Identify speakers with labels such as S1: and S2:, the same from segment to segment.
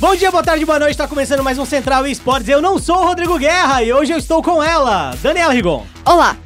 S1: Bom dia, boa tarde, boa noite. Está começando mais um Central Esportes. Eu não sou o Rodrigo Guerra e hoje eu estou com ela, Daniela Rigon.
S2: Olá!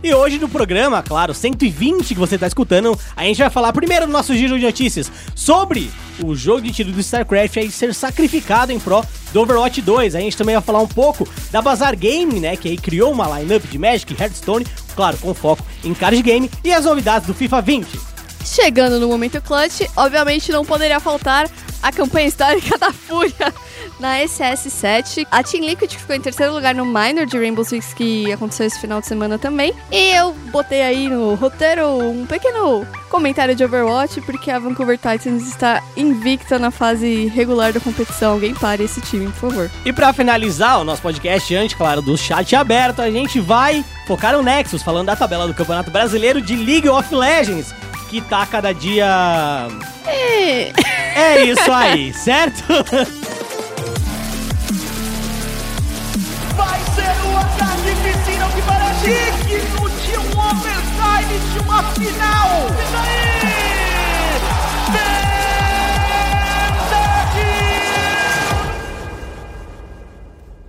S1: E hoje no programa, claro, 120 que você está escutando, a gente vai falar primeiro no nosso giro de notícias sobre o jogo de tiro do StarCraft aí ser sacrificado em pró do Overwatch 2. A gente também vai falar um pouco da Bazar Game, né, que aí criou uma lineup de Magic e Hearthstone, claro, com foco em card game e as novidades do FIFA 20.
S2: Chegando no momento clutch, obviamente não poderia faltar a campanha histórica da Fúria na SS7. A Team Liquid ficou em terceiro lugar no Minor de Rainbow Six, que aconteceu esse final de semana também. E eu botei aí no roteiro um pequeno comentário de Overwatch, porque a Vancouver Titans está invicta na fase regular da competição. Alguém pare esse time, por favor.
S1: E para finalizar o nosso podcast, antes, claro, do chat aberto, a gente vai focar no Nexus, falando da tabela do Campeonato Brasileiro de League of Legends, que tá cada dia.
S2: É.
S1: É isso aí, certo?
S3: Vai ser uma carnificina que parece de um overtime de uma final. E daí?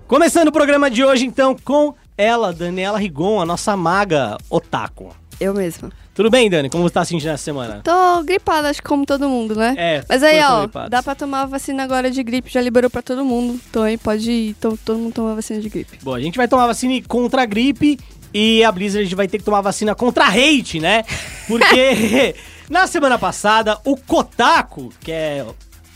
S1: Começando o programa de hoje, então, com ela, Daniela Rigon, a nossa maga otaku.
S2: Eu mesma.
S1: Tudo bem, Dani? Como você tá se sentindo nessa semana?
S2: Tô gripada, acho que como todo mundo, né?
S1: É,
S2: Mas aí, ó,
S1: gripados.
S2: dá pra tomar vacina agora de gripe, já liberou pra todo mundo. Então aí pode ir, to- todo mundo tomar vacina de gripe.
S1: Bom, a gente vai tomar vacina contra a gripe e a Blizzard vai ter que tomar vacina contra a hate, né? Porque na semana passada, o Kotaku, que é.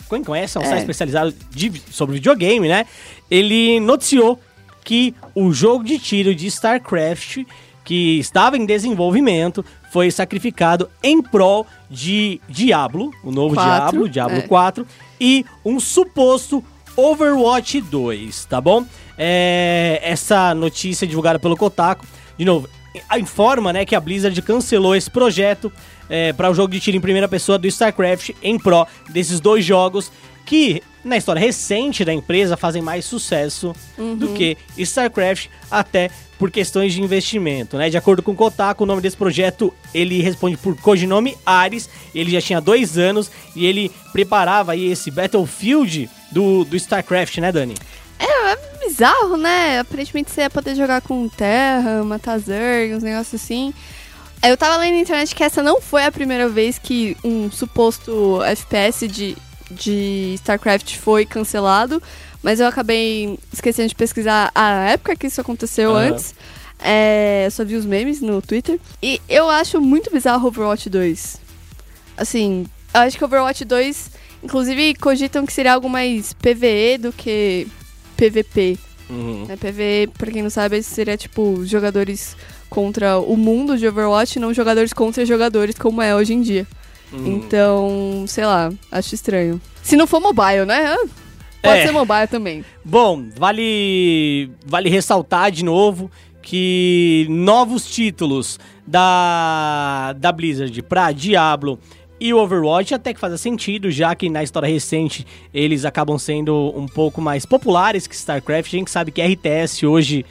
S1: Quem conhece, é um
S2: É.
S1: site especializado de- sobre videogame, né? Ele noticiou que o jogo de tiro de StarCraft, que estava em desenvolvimento, foi sacrificado em prol de Diablo, o novo
S2: Quatro,
S1: Diablo, Diablo
S2: é.
S1: 4, e um suposto Overwatch 2, tá bom? É, essa notícia divulgada pelo Kotaku, de novo, informa né, que a Blizzard cancelou esse projeto para o jogo de tiro em primeira pessoa do StarCraft em pró desses dois jogos que, na história recente da empresa, fazem mais sucesso do que StarCraft, até por questões de investimento, né? De acordo com o Kotaku, o nome desse projeto, ele responde por codinome Ares, ele já tinha dois anos e ele preparava aí esse Battlefield do, do StarCraft, né, Dani?
S2: É, é bizarro, né? Aparentemente você ia poder jogar com terra, matar zerg, uns negócios assim. Aí Eu tava lendo na internet que essa não foi a primeira vez que um suposto FPS de, de StarCraft foi cancelado, mas eu acabei esquecendo de pesquisar a época que isso aconteceu
S1: Aham.
S2: antes. É, só vi os memes no Twitter. E eu acho muito bizarro Overwatch 2. Assim, eu acho que Overwatch 2, inclusive, cogitam que seria algo mais PVE do que PVP.
S1: Uhum.
S2: Né? PVE, pra quem não sabe, seria tipo jogadores contra o mundo de Overwatch, não jogadores contra jogadores, como é hoje em dia.
S1: Uhum.
S2: Então, sei lá, acho estranho. Se não for mobile, né? Ah, Pode
S1: É.
S2: ser mobile também.
S1: Bom, vale, vale ressaltar de novo que novos títulos da, da Blizzard pra Diablo e Overwatch até que faz sentido, já que na história recente eles acabam sendo um pouco mais populares que StarCraft. A gente sabe que RTS hoje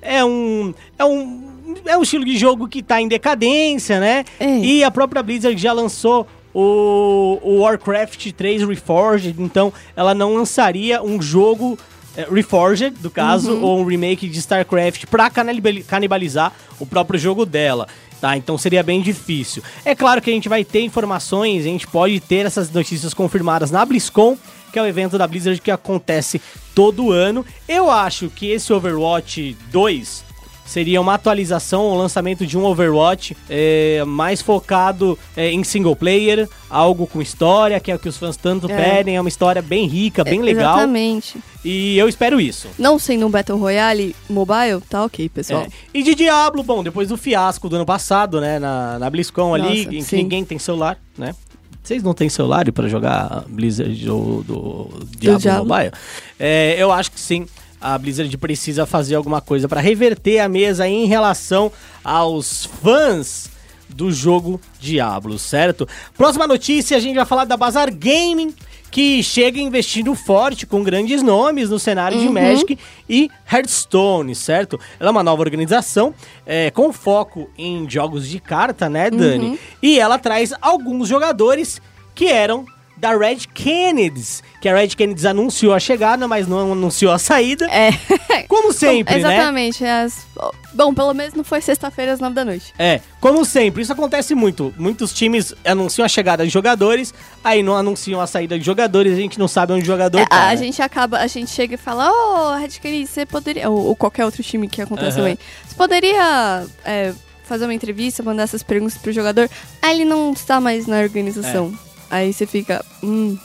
S1: é um, é um, é um estilo de jogo que tá em decadência, né?
S2: É.
S1: E a própria Blizzard já lançou o, o Warcraft 3 Reforged, então ela não lançaria um jogo é, Reforged, do caso,
S2: Uhum.
S1: ou um remake de StarCraft pra canibali- canibalizar o próprio jogo dela. Tá, então seria bem difícil. É claro que a gente vai ter informações, a gente pode ter essas notícias confirmadas na BlizzCon, que é o evento da Blizzard que acontece todo ano. Eu acho que esse Overwatch 2 seria uma atualização, o lançamento de um Overwatch é, mais focado é, em single player, algo com história, que é o que os fãs tanto
S2: É.
S1: pedem, é uma história bem rica, bem
S2: É,
S1: legal.
S2: Exatamente.
S1: E eu espero isso.
S2: Não sendo um Battle Royale mobile, tá ok, pessoal.
S1: É. E de Diablo, bom, depois do fiasco do ano passado, né, na, na BlizzCon ali,
S2: Nossa,
S1: em que ninguém tem celular, né? Vocês não têm celular pra jogar Blizzard ou do Diablo,
S2: Diablo.
S1: Mobile? É, eu acho que sim. A Blizzard precisa fazer alguma coisa pra reverter a mesa em relação aos fãs do jogo Diablo, certo? Próxima notícia, a gente vai falar da Bazar Gaming, que chega investindo forte com grandes nomes no cenário de Magic e Hearthstone, certo? Ela é uma nova organização é, com foco em jogos de carta, né, Dani? E ela traz alguns jogadores que eram da Red Kennedys, que a Red Kennedys anunciou a chegada, mas não anunciou a saída.
S2: É.
S1: Como sempre, né?
S2: Exatamente. As... Bom, pelo menos não foi sexta-feira às nove da noite.
S1: É, como sempre, isso acontece muito. Muitos times anunciam a chegada de jogadores, aí não anunciam a saída de jogadores, a gente não sabe onde o jogador
S2: É,
S1: tá.
S2: a
S1: né?
S2: gente acaba, a gente chega e fala, ô, Red Kennedy, você poderia. Ou, ou qualquer outro time que acontece também. Você poderia é, fazer uma entrevista, mandar essas perguntas pro jogador. Aí ele não está mais na organização. Aí você fica. Hum.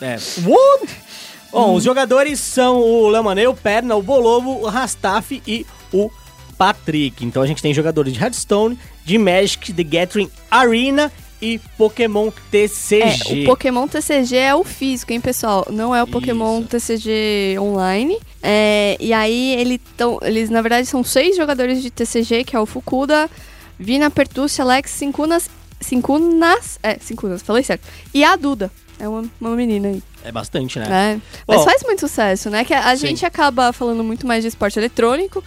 S1: É. What? Bom, os jogadores são o Lemaneu, o Perna, o Bolovo, o Rastaf e o Patrick. Então a gente tem jogadores de Hearthstone, de Magic, The Gathering Arena e Pokémon
S2: É,
S1: TCG.
S2: o Pokémon TCG é o físico, hein, pessoal? Não é o Pokémon
S1: Isso.
S2: TCG online. É, e aí ele tão, eles, na verdade, são seis jogadores de TCG, que é o Fukuda, Vina, Pertucci, Alex, Cincunas. Cincunas. É, Cincunas, falei certo. E a Duda. É uma, uma menina aí.
S1: É bastante, né?
S2: É. Mas faz muito sucesso, né? Que a
S1: Sim.
S2: gente acaba falando muito mais de esporte eletrônico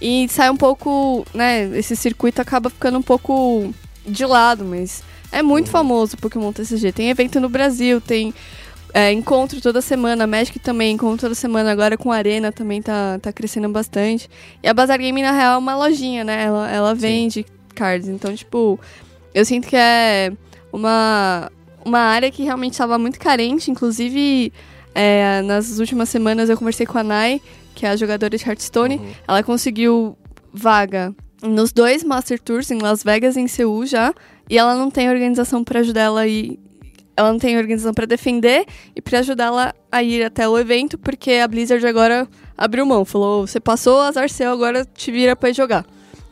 S2: e sai um pouco, né? Esse circuito acaba ficando um pouco de lado, mas é muito
S1: Uhum.
S2: famoso o Pokémon TCG. Tem evento no Brasil, tem é, encontro toda semana, Magic também, encontro toda semana, agora com a Arena também tá, tá crescendo bastante. E a Bazar Game, na real, é uma lojinha, né? Ela, ela vende cards, então, tipo, eu sinto que é uma, uma área que realmente estava muito carente, inclusive é, nas últimas semanas eu conversei com a Nai, que é a jogadora de Hearthstone,
S1: Uhum.
S2: ela conseguiu vaga nos dois Master Tours em Las Vegas e em Seul já, e ela não tem organização para ajudar ela a ir, ela não tem organização para defender e para ajudar ela a ir até o evento, porque a Blizzard agora abriu mão, falou: "Você passou, azar seu, agora te vira para ir jogar".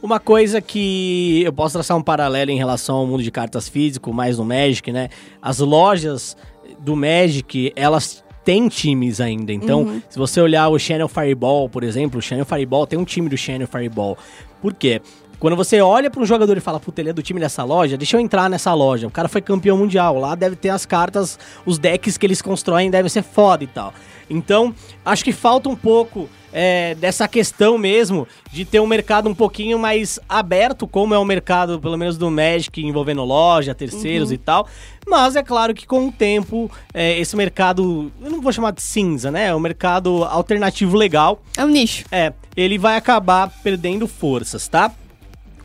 S1: Uma coisa que eu posso traçar um paralelo em relação ao mundo de cartas físico, mais no Magic, né? As lojas do Magic, elas têm times ainda. Então, se você olhar o Channel Fireball, por exemplo, o Channel Fireball tem um time do Channel Fireball. Por quê? Quando você olha para um jogador e fala, puta, ele é do time dessa loja, deixa eu entrar nessa loja. O cara foi campeão mundial, lá deve ter as cartas, os decks que eles constroem devem ser foda e tal. Então, acho que falta um pouco é, dessa questão mesmo de ter um mercado um pouquinho mais aberto, como é o mercado, pelo menos do Magic, envolvendo loja, terceiros e tal. Mas é claro que com o tempo, é, esse mercado, eu não vou chamar de cinza, né? É um mercado alternativo legal.
S2: É um nicho.
S1: É, ele vai acabar perdendo forças, tá?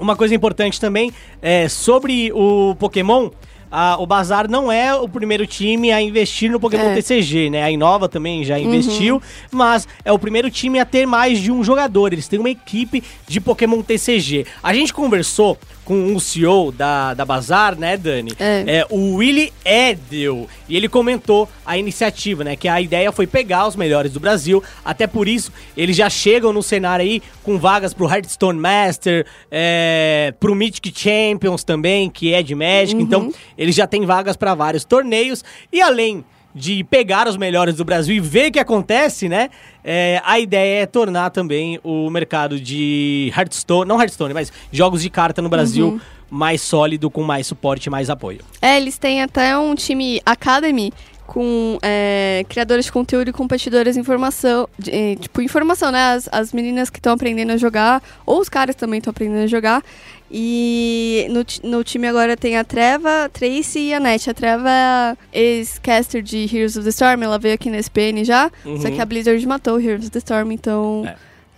S1: Uma coisa importante também é sobre o Pokémon. o Bazar não é o primeiro time a investir no Pokémon
S2: É.
S1: TCG, né? A Inova também já investiu, mas é o primeiro time a ter mais de um jogador. Eles têm uma equipe de Pokémon TCG. A gente conversou com o CEO da, da Bazar, né, Dani?
S2: É.
S1: é o Willy Edel. E ele comentou a iniciativa, né? Que a ideia foi pegar os melhores do Brasil. Até por isso, eles já chegam no cenário aí com vagas pro Hearthstone Master, é, pro Mythic Champions também, que é de Magic. Então, eles já têm vagas para vários torneios. E além de pegar os melhores do Brasil e ver o que acontece, né? É, a ideia é tornar também o mercado de Hearthstone, não Hearthstone, mas jogos de carta no Brasil mais sólido, com mais suporte e mais apoio.
S2: É, eles têm até um time Academy com é, criadores de conteúdo e competidores de informação. de, eh, tipo, informação, né? As, as meninas que estão aprendendo a jogar, ou os caras também estão aprendendo a jogar. E no, no time agora tem a Treva, Tracy e a Net. A Treva é ex-caster de Heroes of the Storm, ela veio aqui na SPN já.
S1: Uhum.
S2: Só que a Blizzard matou Heroes of the Storm, então.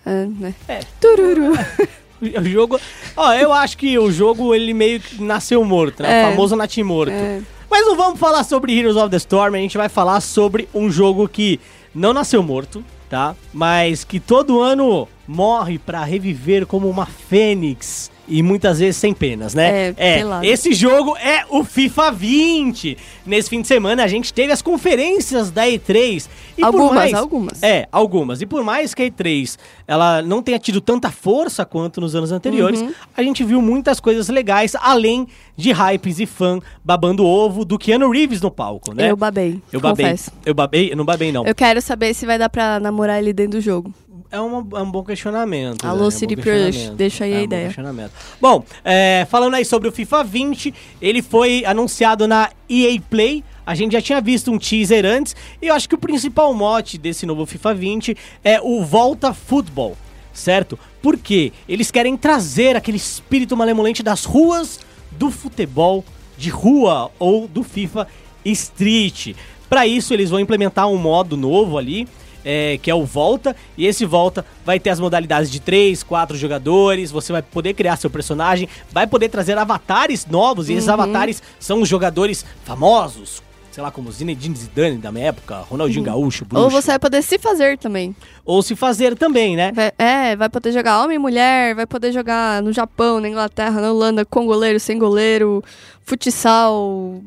S1: É.
S2: é, né?
S1: É.
S2: Tururu.
S1: O jogo. Ó, eu acho que o jogo ele meio que nasceu morto, né?
S2: É.
S1: O famoso natimorto.
S2: É.
S1: Mas não vamos falar sobre Heroes of the Storm, a gente vai falar sobre um jogo que não nasceu morto, tá? Mas que todo ano morre pra reviver como uma fênix. E muitas vezes sem penas, né?
S2: É, pelado.
S1: esse jogo é o FIFA 20. Nesse fim de semana a gente teve as conferências da E3. E por
S2: Algumas,
S1: mais-
S2: algumas.
S1: É, algumas. E por mais que a E3 ela não tenha tido tanta força quanto nos anos anteriores,
S2: Uhum.
S1: a gente viu muitas coisas legais, além de hypes e fã babando ovo do Keanu Reeves no palco, né?
S2: Eu babei.
S1: Eu babei.
S2: confesso.
S1: Eu babei? Eu não babei, não.
S2: Eu quero saber se vai dar pra namorar ele dentro do jogo.
S1: É, uma- é um bom questionamento.
S2: Alô,
S1: né? É um
S2: City
S1: bom
S2: Project,
S1: questionamento.
S2: deixa aí
S1: É
S2: a
S1: um bom
S2: ideia.
S1: questionamento. Bom, é, falando aí sobre o FIFA 20, ele foi anunciado na EA Play. A gente já tinha visto um teaser antes. E eu acho que o principal mote desse novo FIFA 20 é o Volta Futebol, certo? Porque eles querem trazer aquele espírito malemolente das ruas do futebol de rua ou do FIFA Street. Para isso, eles vão implementar um modo novo ali, é, que é o Volta, e esse Volta vai ter as modalidades de 3, 4 jogadores, você vai poder criar seu personagem, vai poder trazer avatares novos, e esses
S2: Uhum.
S1: avatares são os jogadores famosos, sei lá, como Zinedine Zidane da minha época, Ronaldinho Gaúcho, Bruxo,
S2: Ou você vai poder se fazer também.
S1: ou se fazer também, né?
S2: Vai- é, vai poder jogar homem e mulher, vai poder jogar no Japão, na Inglaterra, na Holanda, com goleiro, sem goleiro, futsal.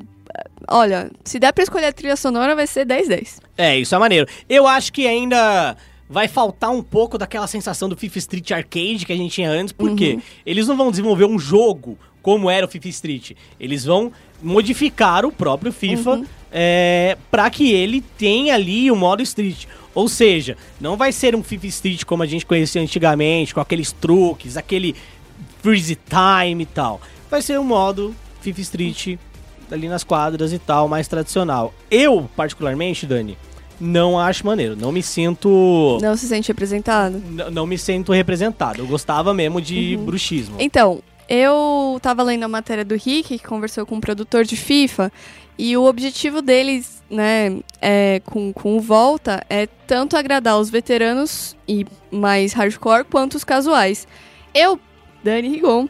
S2: Olha, se der pra escolher a trilha sonora, vai ser 10-10.
S1: É, isso é maneiro. Eu acho que ainda vai faltar um pouco daquela sensação do FIFA Street Arcade que a gente tinha antes, porque eles não vão desenvolver um jogo como era o FIFA Street. Eles vão modificar o próprio FIFA é, para que ele tenha ali o modo Street. Ou seja, não vai ser um FIFA Street como a gente conhecia antigamente, com aqueles truques, aquele freeze time e tal. Vai ser um modo FIFA Street ali nas quadras e tal, mais tradicional. Eu, particularmente, Dani, não acho maneiro. Não me sinto.
S2: Não se sente representado?
S1: n- Não me sinto representado. Eu gostava mesmo de bruxismo.
S2: Então, eu tava lendo a matéria do Rick, que conversou com um produtor de FIFA, e o objetivo deles, né, é, com, com o Volta, é tanto agradar os veteranos e mais hardcore, quanto os casuais. Eu, Dani Rigon,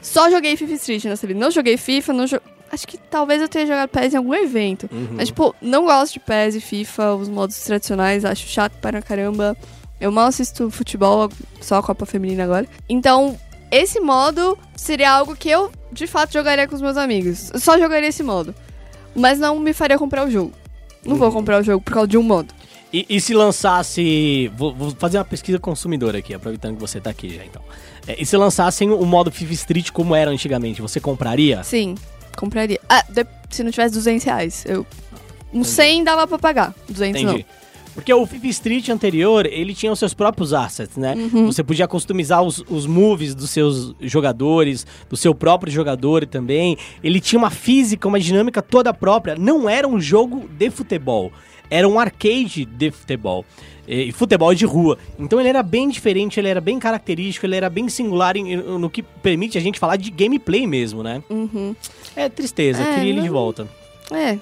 S2: só joguei FIFA Street nessa vida. Não joguei FIFA, não jo... Acho que talvez eu tenha jogado PES em algum evento.
S1: Uhum.
S2: Mas, tipo, não gosto de PES e FIFA, os modos tradicionais, acho chato para caramba. Eu mal assisto futebol, só a Copa Feminina agora. Então, esse modo seria algo que eu, de fato, jogaria com os meus amigos. Eu só jogaria esse modo. Mas não me faria comprar o jogo. Não vou comprar o jogo por causa de um modo.
S1: E, e se lançasse. Vou, vou fazer uma pesquisa consumidora aqui, aproveitando que você tá aqui já, então. É, e se lançassem o modo FIFA Street como era antigamente, você compraria?
S2: Sim, compraria. Ah, de- se não tivesse 200 reais. Eu... Um 100 dava pra pagar. 200
S1: Entendi. Porque o FIFA Street anterior, ele tinha os seus próprios assets, né?
S2: Uhum.
S1: Você podia customizar os, os moves dos seus jogadores, do seu próprio jogador também. Ele tinha uma física, uma dinâmica toda própria. Não era um jogo de futebol. Era um arcade de futebol. E e futebol de rua. Então ele era bem diferente, ele era bem característico, ele era bem singular em- no que permite a gente falar de gameplay mesmo, né?
S2: Uhum.
S1: É tristeza,
S2: É,
S1: queria ele de volta.
S2: É.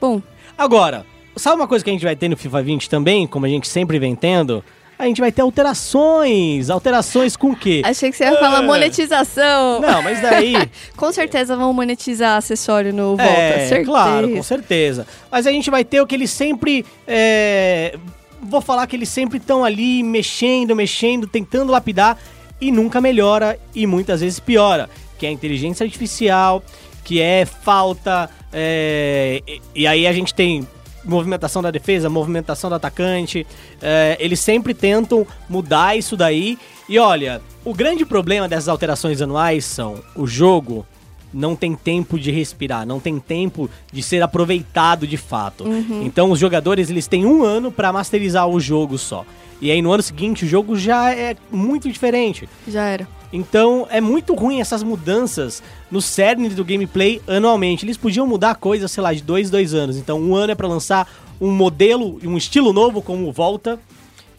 S2: Bom,
S1: Agora, sabe uma coisa que a gente vai ter no FIFA 20 também, como a gente sempre vem tendo? A gente vai ter alterações. Alterações com o quê?
S2: achei que você ia falar
S1: É.
S2: monetização.
S1: Não, mas daí.
S2: Com certeza vão monetizar acessório no Volta,
S1: é,
S2: certeza.
S1: claro, com certeza. Mas a gente vai ter o que eles sempre. é, vou falar que eles sempre estão ali mexendo, mexendo, tentando lapidar e nunca melhora e muitas vezes piora. Que é a inteligência artificial, que é falta. é, e aí a gente tem movimentação da defesa, movimentação do atacante. é, eles sempre tentam mudar isso daí. E olha, o grande problema dessas alterações anuais são o jogo não tem tempo de respirar, não tem tempo de ser aproveitado de fato. Então os jogadores eles têm um ano pra masterizar o jogo só. E aí no ano seguinte o jogo já é muito diferente.
S2: Já era.
S1: Então é muito ruim essas mudanças no cerne do gameplay anualmente. Eles podiam mudar coisas, sei lá, de dois, dois anos. Então um ano é pra lançar um modelo, um estilo novo como Volta.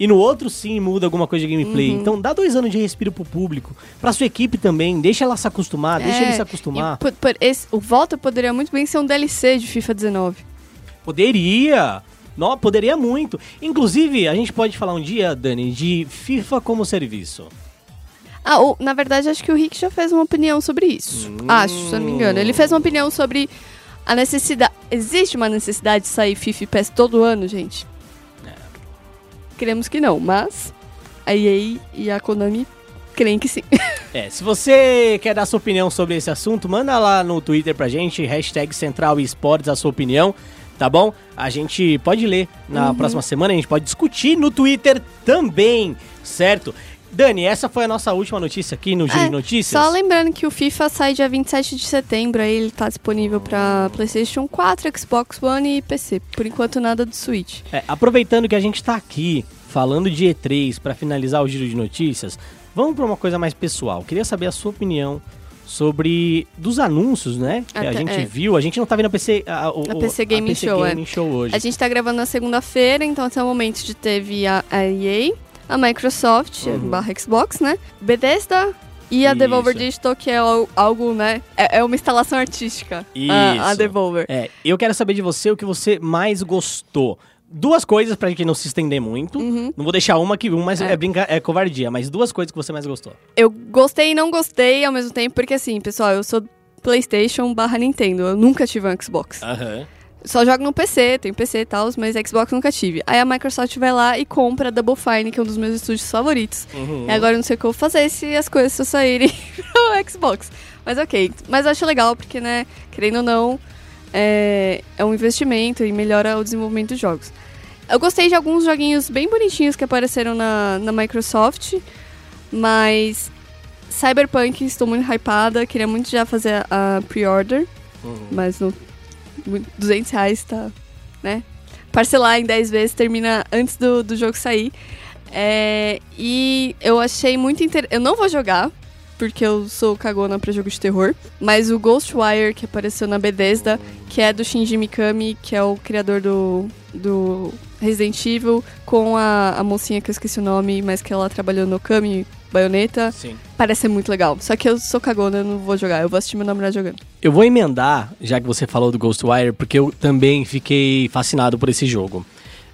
S1: E no outro sim muda alguma coisa de gameplay.
S2: Uhum.
S1: Então dá dois anos de respiro pro público. Pra sua equipe também. Deixa ela se acostumar, deixa
S2: É,
S1: ele se acostumar.
S2: e por- por esse- o Volta poderia muito bem ser um DLC de FIFA 19.
S1: Poderia. Não, poderia muito. Inclusive, a gente pode falar um dia, Dani, de FIFA como serviço.
S2: Ah, o- na verdade, acho que o Rick já fez uma opinião sobre isso.
S1: Hum.
S2: Acho, se não me engano. Ele fez uma opinião sobre a necessidade. Existe uma necessidade de sair FIFA e PES todo ano, gente?
S1: É.
S2: Queremos que não, mas a EA e a Konami creem que sim.
S1: É, se você quer dar sua opinião sobre esse assunto, manda lá no Twitter pra gente, hashtag Central Esportes, a sua opinião, tá bom? A gente pode ler na próxima semana, a gente pode discutir no Twitter também, certo? Dani, essa foi a nossa última notícia aqui no Giro
S2: É,
S1: de Notícias.
S2: Só lembrando que o FIFA sai dia 27 de setembro, aí ele tá disponível pra PlayStation 4, Xbox One e PC. Por enquanto, nada do Switch.
S1: É, aproveitando que a gente tá aqui falando de E3 pra finalizar o Giro de Notícias, vamos pra uma coisa mais pessoal. Queria saber a sua opinião sobre dos anúncios, né? Que a
S2: Até-
S1: gente
S2: é.
S1: viu. A gente não tá vendo a PC, a, o-
S2: A PC Gaming Show, é.
S1: Gaming Show hoje.
S2: A gente tá gravando na segunda-feira, então até o momento de teve a, a EA, a Microsoft,
S1: Uhum.
S2: barra Xbox, né? Bethesda, E a
S1: Isso.
S2: Devolver Digital, que é al- algo, né? É, é uma instalação artística. A, a
S1: Isso.
S2: Devolver.
S1: É, eu quero saber de você o que você mais gostou. Duas coisas pra gente não se estender muito. Não vou deixar uma que uma é,
S2: É.
S1: brinca, é covardia, mas duas coisas que você mais gostou.
S2: Eu gostei e não gostei ao mesmo tempo, porque assim, pessoal, eu sou PlayStation barra Nintendo. Eu nunca tive um Xbox.
S1: Aham.
S2: Só jogo no PC, tenho PC e tal, mas Xbox nunca tive. Aí a Microsoft vai lá e compra a Double Fine, que é um dos meus estúdios favoritos.
S1: Uhum.
S2: E agora eu não sei o que eu vou fazer se as coisas só saírem pro Xbox. Mas ok. Mas eu acho legal, porque, né, querendo ou não, é, é um investimento e melhora o desenvolvimento dos jogos. Eu gostei de alguns joguinhos bem bonitinhos que apareceram na, na Microsoft, mas Cyberpunk estou muito hypada, queria muito já fazer a pre-order,
S1: Uhum.
S2: mas não, 200 reais tá, né? Parcelar em 10 vezes termina antes do, do jogo sair. É, e eu achei muito interessante. Eu não vou jogar, porque eu sou cagona pra jogo de terror. Mas o Ghostwire, que apareceu na Bethesda, que é do Shinji Mikami, que é o criador do, do Resident Evil, com a, a mocinha que eu esqueci o nome, mas que ela trabalhou no Kami, Bayonetta.
S1: Sim.
S2: Parece ser muito legal. Só que eu sou cagona, eu não vou jogar. Eu vou assistir meu namorado jogando.
S1: Eu vou emendar, já que você falou do Ghostwire, porque eu também fiquei fascinado por esse jogo.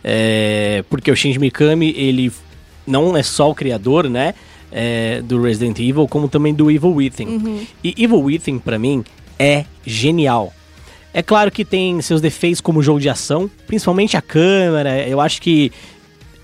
S1: É, porque o Shinji Mikami, ele não é só o criador, né, é, do Resident Evil, como também do Evil Within. E Evil Within, pra mim, é genial. É claro que tem seus defeitos como jogo de ação, principalmente a câmera, eu acho que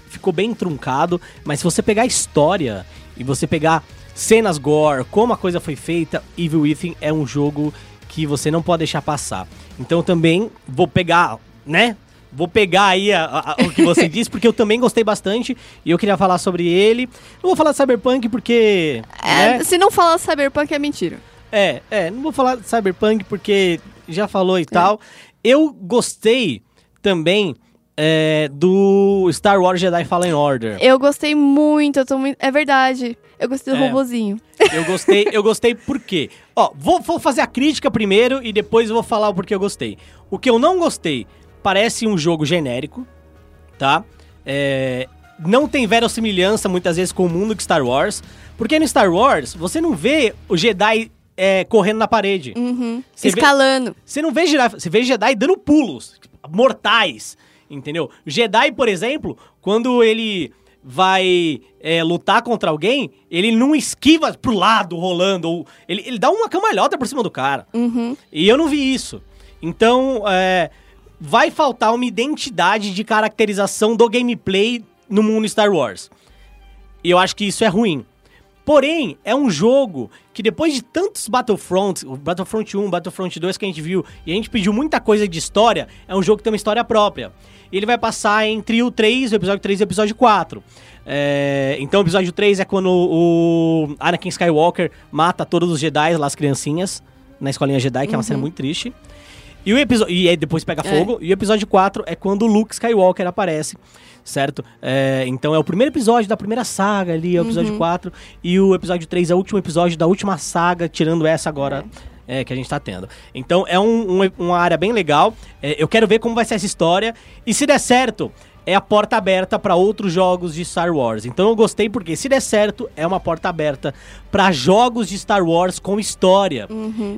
S1: ficou bem truncado, mas se você pegar a história e você pegar cenas gore, como a coisa foi feita, Evil Within é um jogo que você não pode deixar passar. Então também vou pegar, né? Vou pegar aí a- a- o que você disse, porque eu também gostei bastante e eu queria falar sobre ele. Não vou falar de Cyberpunk porque.
S2: É,
S1: né?
S2: Se não falar Cyberpunk é mentira.
S1: É, é, não vou falar de Cyberpunk porque já falou e tal. Eu gostei também é, do Star Wars Jedi Fallen Order.
S2: Eu gostei muito, eu tô muito. É verdade. Eu gostei do
S1: É.
S2: robozinho.
S1: Eu gostei, eu gostei por quê? Ó, vou, vou fazer a crítica primeiro e depois eu vou falar o porquê eu gostei. O que eu não gostei, parece um jogo genérico, tá? É, não tem verossimilhança muitas vezes com o mundo de Star Wars, porque no Star Wars você não vê o Jedi é, correndo na parede.
S2: Uhum.
S1: Você vê-
S2: Escalando.
S1: Você não vê Jedi, você vê Jedi dando pulos mortais, entendeu? Jedi, por exemplo, quando ele vai é, lutar contra alguém, ele não esquiva pro lado rolando, ou ele, ele dá uma cambalhota por cima do cara.
S2: Uhum.
S1: E eu não vi isso. Então, é, vai faltar uma identidade de caracterização do gameplay no mundo Star Wars. E eu acho que isso é ruim. Porém, é um jogo que depois de tantos Battlefronts, o Battlefront 1, Battlefront 2 que a gente viu, e a gente pediu muita coisa de história, é um jogo que tem uma história própria. E ele vai passar entre o 3, o episódio 3 e o episódio 4. É, então o episódio 3 é quando o Anakin Skywalker mata todos os Jedi lá, as criancinhas, na escolinha Jedi, que é uma cena muito triste. E, o episódio, e aí depois pega
S2: É.
S1: fogo. E o episódio 4 é quando o Luke Skywalker aparece, certo? É, então é o primeiro episódio da primeira saga ali, é o episódio 4. E o episódio 3 é o último episódio da última saga, tirando essa agora. é, que a gente tá tendo. Então é um- um- uma área bem legal. É, eu quero ver como vai ser essa história. E se der certo, é a porta aberta para outros jogos de Star Wars. Então eu gostei porque se der certo, é uma porta aberta para jogos de Star Wars com história.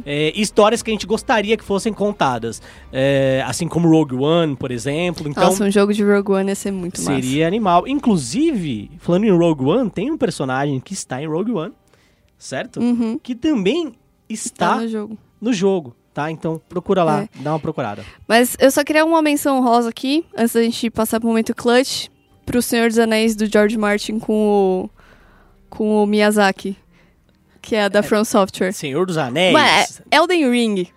S1: É, histórias que a gente gostaria que fossem contadas. É, assim como Rogue One, por exemplo. Então
S2: Nossa, um jogo de Rogue One ia ser muito massa.
S1: seria animal. Inclusive, falando em Rogue One, tem um personagem que está em Rogue One, certo?
S2: Uhum.
S1: Que também está
S2: Tá no jogo.
S1: no jogo, tá? Então procura lá,
S2: É.
S1: dá uma procurada.
S2: Mas eu só queria uma menção rosa aqui, antes da gente passar pro momento clutch, pro Senhor dos Anéis do George Martin com o, com o Miyazaki, que é da From Software.
S1: Senhor dos Anéis.
S2: Mas é Elden Ring.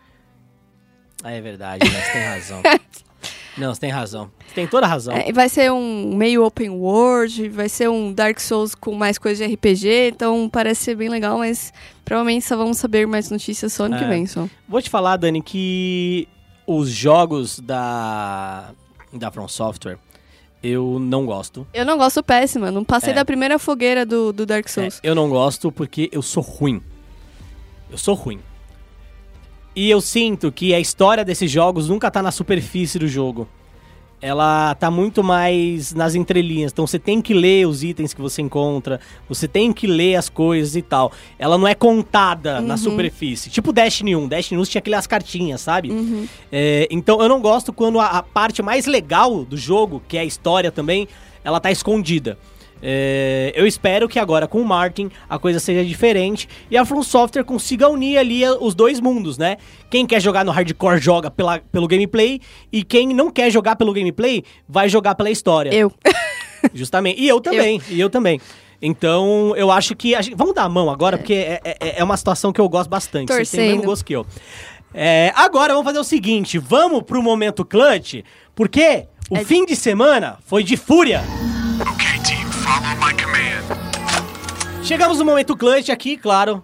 S1: Ah, é verdade? Você tem razão. Não, você tem razão. Você tem toda a razão.
S2: É, vai ser um meio open world, vai ser um Dark Souls com mais coisa de RPG, então parece ser bem legal, mas provavelmente só vamos saber mais notícias só ano que
S1: É.
S2: vem, só.
S1: Vou te falar, Dani, que os jogos da, da From Software eu não gosto.
S2: Eu não gosto péssima, não passei
S1: É.
S2: da primeira fogueira do, do Dark
S1: É,
S2: Souls.
S1: eu não gosto porque eu sou ruim. Eu sou ruim. E eu sinto que a história desses jogos nunca tá na superfície do jogo. ela tá muito mais nas entrelinhas. Então você tem que ler os itens que você encontra, você tem que ler as coisas e tal. Ela não é contada na superfície. Tipo Destiny 1. Destiny 1 tinha aquelas cartinhas, sabe? É, então eu não gosto quando a, a parte mais legal do jogo, que é a história também, ela tá escondida. É, eu espero que agora com o Martin a coisa seja diferente e a From Software consiga unir ali a- os dois mundos, né? Quem quer jogar no hardcore joga pela, pelo gameplay e quem não quer jogar pelo gameplay vai jogar pela história.
S2: Eu.
S1: Justamente. E eu também. E eu também. Então, eu acho que. A gente, vamos dar a mão agora, porque é, é, é uma situação que eu gosto bastante. Você tem o mesmo
S2: Torcendo.
S1: gosto que eu. É, agora vamos fazer o seguinte: vamos pro momento clutch, porque o
S2: É-
S1: fim de semana foi de fúria. Chegamos no momento clutch aqui, claro.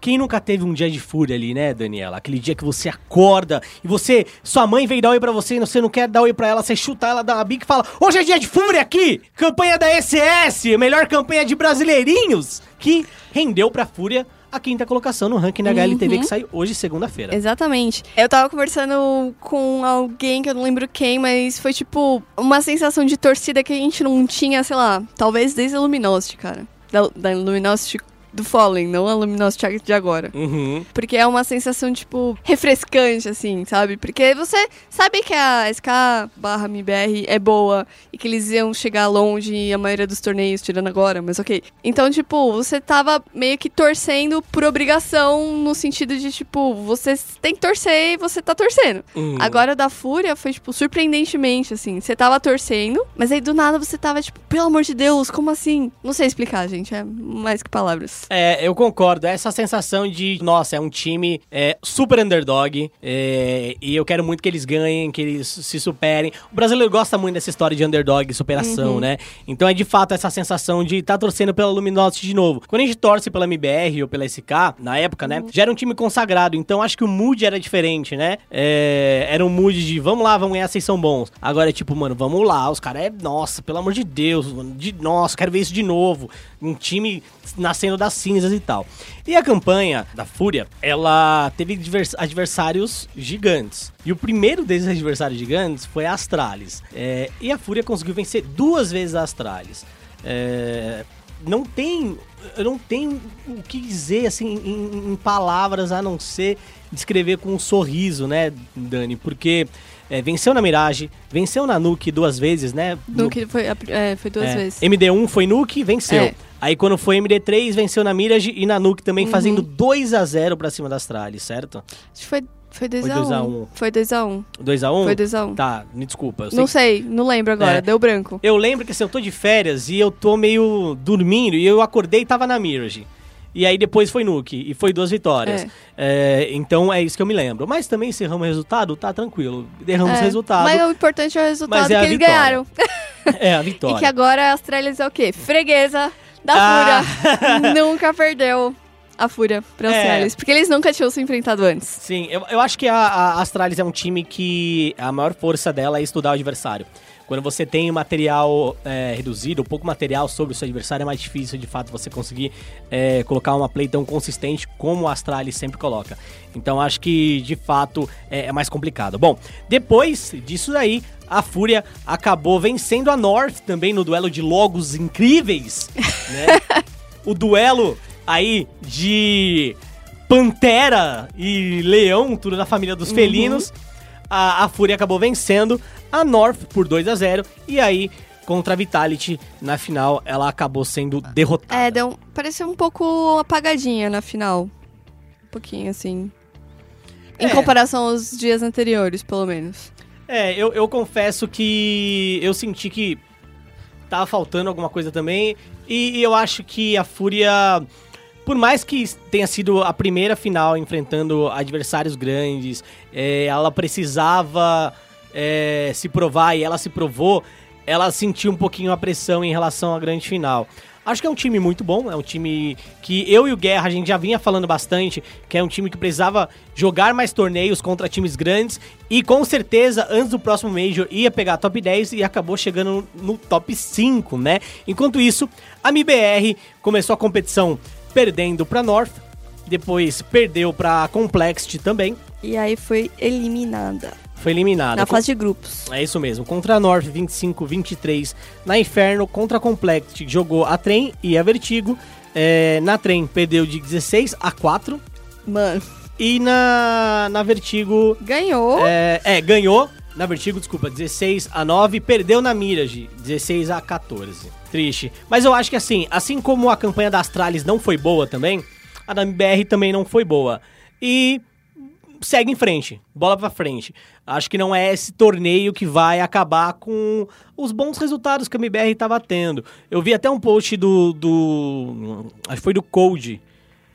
S1: Quem nunca teve um dia de fúria ali, né, Daniela? Aquele dia que você acorda e você, sua mãe vem dar oi pra você e você não quer dar oi pra ela, você chuta ela, dá uma bica e fala: Hoje é dia de fúria aqui! Campanha da SS, melhor campanha de brasileirinhos, que rendeu pra fúria a quinta colocação no ranking da HLTV que sai hoje, segunda-feira.
S2: Exatamente. Eu tava conversando com alguém que eu não lembro quem, mas foi tipo uma sensação de torcida que a gente não tinha, sei lá, talvez desde a Luminosity, cara. Da, da Luminosity do Fallen, não a Luminosity de agora.
S1: Uhum.
S2: Porque é uma sensação, tipo, refrescante, assim, sabe? Porque você sabe que a SK barra MBR é boa e que eles iam chegar longe a maioria dos torneios, tirando agora, mas ok. Então, tipo, você tava meio que torcendo por obrigação, no sentido de, tipo, você tem que torcer e você tá torcendo.
S1: Hum.
S2: Agora, da Fúria foi, tipo, surpreendentemente, assim, você tava torcendo, mas aí do nada você tava, tipo, pelo amor de Deus, como assim? Não sei explicar, gente, é mais que palavras.
S1: É, eu concordo. Essa sensação de, nossa, é um time é, super underdog é, e eu quero muito que eles ganhem, que eles se superem. O brasileiro gosta muito dessa história de underdog superação, né? Então é de fato essa sensação de estar torcendo pela Luminosity de novo. Quando a gente torce pela MBR ou pela SK, na época, né? Já era um time consagrado, então acho que o mood era diferente, né? É, era um mood de vamos lá, vamos ganhar, vocês são bons. Agora é tipo, mano, vamos lá, os caras é, nossa, pelo amor de Deus, mano, de, nossa, quero ver isso de novo. Um time nascendo das cinzas e tal. E a campanha da Fúria, ela teve adversários gigantes. E o primeiro desses adversários gigantes foi a Astralis. É, e a Fúria conseguiu vencer duas vezes a Astralis. É, não tem. Eu não tenho o que dizer assim em, em palavras a não ser descrever com um sorriso, né, Dani? Porque é, venceu na Mirage, venceu na Nuke duas vezes, né?
S2: Nuke foi, é, foi duas
S1: é,
S2: vezes.
S1: MD1 foi Nuke, venceu.
S2: É.
S1: Aí quando foi MD3, venceu na Mirage e na Nuke também,
S2: Uhum.
S1: fazendo 2 a 0 pra cima da Astralis, certo?
S2: Acho que foi, foi 2x1.
S1: Foi 2 a 1.
S2: Foi 2x1.
S1: 2 a 1
S2: Foi 2x1.
S1: Tá, me desculpa. Sei
S2: Não
S1: que-
S2: sei, não lembro agora,
S1: É.
S2: deu branco.
S1: eu lembro que assim, eu tô de férias e eu tô meio dormindo e eu acordei e tava na Mirage. E aí depois foi Nuke e foi duas vitórias. É, então é isso que eu me lembro. Mas também se erramos o resultado, tá tranquilo. Erramos o
S2: É,
S1: resultado.
S2: Mas o importante é o resultado que
S1: é a
S2: eles
S1: vitória.
S2: ganharam.
S1: É a vitória.
S2: E que agora a Astralis é o quê? Freguesa da
S1: Ah.
S2: Fúria. nunca perdeu a Fúria pra
S1: É.
S2: Astralis. Porque eles nunca tinham se enfrentado antes.
S1: Sim, eu, eu acho que a, a Astralis é um time que a maior força dela é estudar o adversário. Quando você tem material é, reduzido, pouco material sobre o seu adversário, é mais difícil de fato você conseguir é, colocar uma play tão consistente como a Astralis sempre coloca. Então acho que de fato é, é mais complicado. Bom, depois disso daí, a Fúria acabou vencendo a North também no duelo de logos incríveis, né? o duelo aí de Pantera e Leão, tudo da família dos felinos. A, a Fúria acabou vencendo a North por 2 a 0 e aí contra a Vitality na final ela acabou sendo derrotada.
S2: É, deu, um- pareceu um pouco apagadinha na final. Um pouquinho, assim. Em
S1: É.
S2: comparação aos dias anteriores, pelo menos.
S1: É, eu, eu confesso que eu senti que tava faltando alguma coisa também. E, eu acho que a Fúria, por mais que tenha sido a primeira final enfrentando adversários grandes, é, ela precisava é, se provar e ela se provou, ela sentiu um pouquinho a pressão em relação à grande final. Acho que é um time muito bom, é um time que eu e o Guerra a gente já vinha falando bastante, que é um time que precisava jogar mais torneios contra times grandes e com certeza antes do próximo Major ia pegar top 10 e acabou chegando no top 5, né? Enquanto isso, a MBR começou a competição perdendo para North, depois perdeu para Complexity também.
S2: E aí foi eliminada.
S1: Foi eliminada.
S2: Na fase de grupos.
S1: É isso mesmo. Contra a North 25-23 na Inferno. Contra a Complexity jogou a Trem e a Vertigo. É, na Trem perdeu de 16 a 4.
S2: Mano,
S1: E na, na Vertigo.
S2: ganhou.
S1: É, é, ganhou. Na Vertigo, desculpa, 16 a 9. Perdeu na Mirage, 16 a 14. Triste. Mas eu acho que assim, assim como a campanha da Astralis não foi boa também, a da MBR também não foi boa. E segue em frente, bola pra frente. Acho que não é esse torneio que vai acabar com os bons resultados que a MBR tava tendo. Eu vi até um post do. do acho que foi do Code.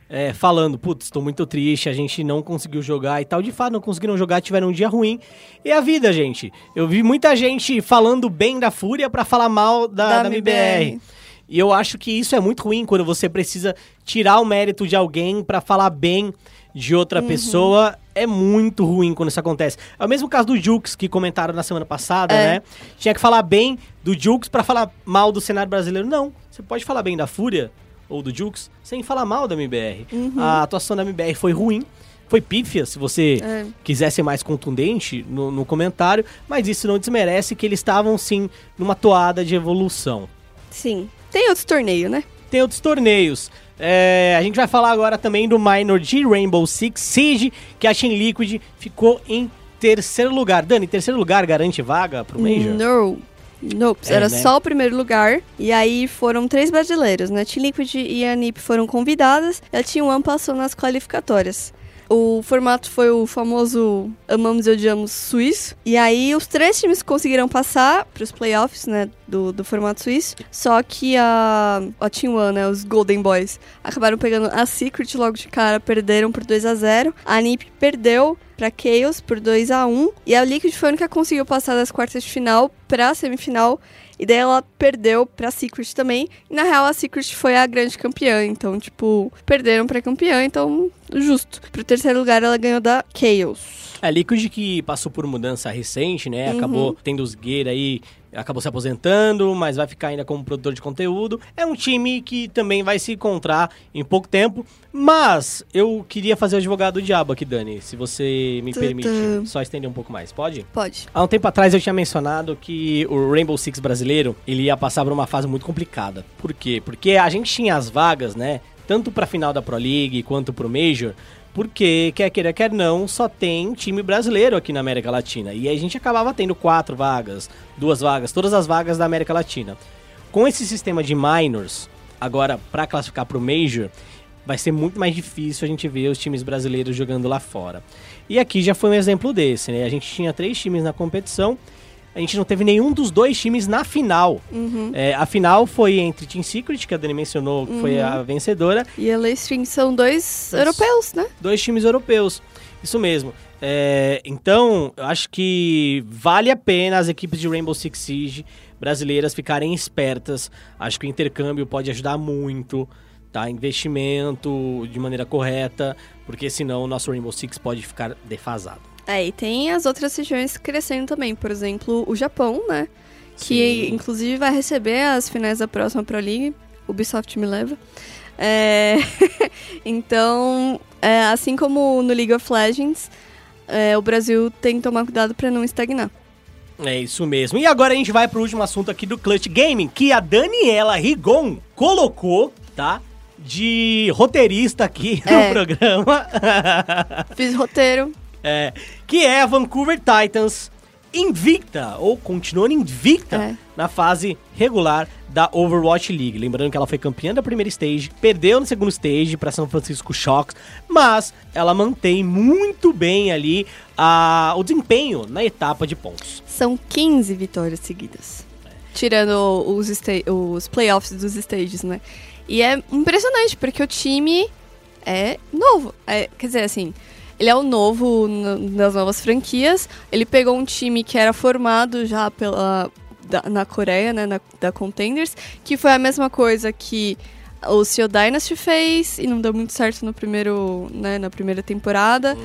S1: é, falando, putz, tô muito triste, a gente não conseguiu jogar e tal. De fato, não conseguiram jogar, tiveram um dia ruim. E a vida, gente. Eu vi muita gente falando bem da Fúria pra falar mal da,
S2: Da
S1: da
S2: MBR.
S1: MBR. E eu acho que isso é muito ruim quando você precisa tirar o mérito de alguém pra falar bem de outra
S2: Uhum.
S1: pessoa. É muito ruim quando isso acontece. É o mesmo caso do Jukes que comentaram na semana passada,
S2: É.
S1: né? Tinha que falar bem do Jukes pra falar mal do cenário brasileiro. Não, você pode falar bem da Fúria ou do Jukes sem falar mal da MBR.
S2: Uhum.
S1: A atuação da MBR foi ruim. Foi pífia, se você
S2: É.
S1: quiser ser mais contundente no, no comentário, mas isso não desmerece que eles estavam sim numa toada de evolução.
S2: Sim. Tem outros torneios, né?
S1: Tem outros torneios. É, a gente vai falar agora também do Minor de Rainbow Six Siege, que a Team Liquid ficou em terceiro lugar. Dani, terceiro lugar garante vaga pro Major?
S2: No. Nope.
S1: É,
S2: Era
S1: né?
S2: só o primeiro lugar. E aí foram três brasileiros, né? Team Liquid e a NiP foram convidadas. E a Team One passou nas qualificatórias. O formato foi o famoso Amamos e Odiamos suíço. E aí os três times conseguiram passar para os playoffs, né? Do, do formato suíço. Só que a, a Team One, né? Os Golden Boys, acabaram pegando a Secret logo de cara, perderam por 2 a 0 A NiP perdeu pra Chaos por 2 a 1 E a Liquid foi a única que conseguiu passar das quartas de final pra semifinal. E daí ela perdeu pra Secret também. E na real a Secret foi a grande campeã. Então, tipo, perderam pra campeã, então justo. Pro terceiro lugar ela ganhou da Chaos.
S1: A Liquid que passou por mudança recente, né?
S2: Uhum.
S1: Acabou tendo os Gueira aí, acabou se aposentando, mas vai ficar ainda como produtor de conteúdo. É um time que também vai se encontrar em pouco tempo. Mas eu queria fazer o advogado do diabo aqui, Dani, se você me
S2: Tadã.
S1: permite. Só estender um pouco mais, pode?
S2: Pode.
S1: Há um tempo atrás eu tinha mencionado que o Rainbow Six brasileiro ele ia passar por uma fase muito complicada. Por quê? Porque a gente tinha as vagas, né? Tanto pra final da Pro League quanto pro Major. Porque, quer queira, quer não, só tem time brasileiro aqui na América Latina. E a gente acabava tendo quatro vagas, duas vagas, todas as vagas da América Latina. Com esse sistema de minors, agora pra classificar pro Major, vai ser muito mais difícil a gente ver os times brasileiros jogando lá fora. E aqui já foi um exemplo desse, né? A gente tinha três times na competição, a gente não teve nenhum dos dois times na final.
S2: Uhum.
S1: É, a final foi entre Team Secret, que a Dani mencionou, que foi a vencedora,
S2: E a String são dois europeus, né?
S1: dois times europeus. Isso mesmo. É, então, eu acho que vale a pena as equipes de Rainbow Six Siege brasileiras ficarem espertas. Acho que o intercâmbio pode ajudar muito, tá? Investimento de maneira correta, porque senão o nosso Rainbow Six pode ficar defasado.
S2: É, e tem as outras regiões crescendo também. Por exemplo, o Japão, né? Que
S1: Sim.
S2: inclusive vai receber as finais da próxima Pro League. Ubisoft me leva. É, então, é, assim como no League of Legends, é, o Brasil tem que tomar cuidado pra não estagnar.
S1: É isso mesmo. E agora a gente vai pro último assunto aqui do Clutch Gaming, que a Daniela Rigon colocou, tá? De roteirista aqui no
S2: É.
S1: programa.
S2: Fiz roteiro.
S1: É, que é a Vancouver Titans invicta, ou continuando invicta,
S2: É.
S1: na fase regular da Overwatch League. Lembrando que ela foi campeã da primeira stage, perdeu no segundo stage para São Francisco Shocks, mas ela mantém muito bem ali a, o desempenho na etapa de pontos.
S2: São 15 vitórias seguidas. Tirando os, os playoffs dos stages, né? E é impressionante, porque o time é novo. É, quer dizer, assim, ele é o novo nas novas franquias. Ele pegou um time que era formado já pela, da- na Coreia, né? Na, da Contenders, que foi a mesma coisa que o Seal Dynasty fez e não deu muito certo no primeiro, né, na primeira temporada.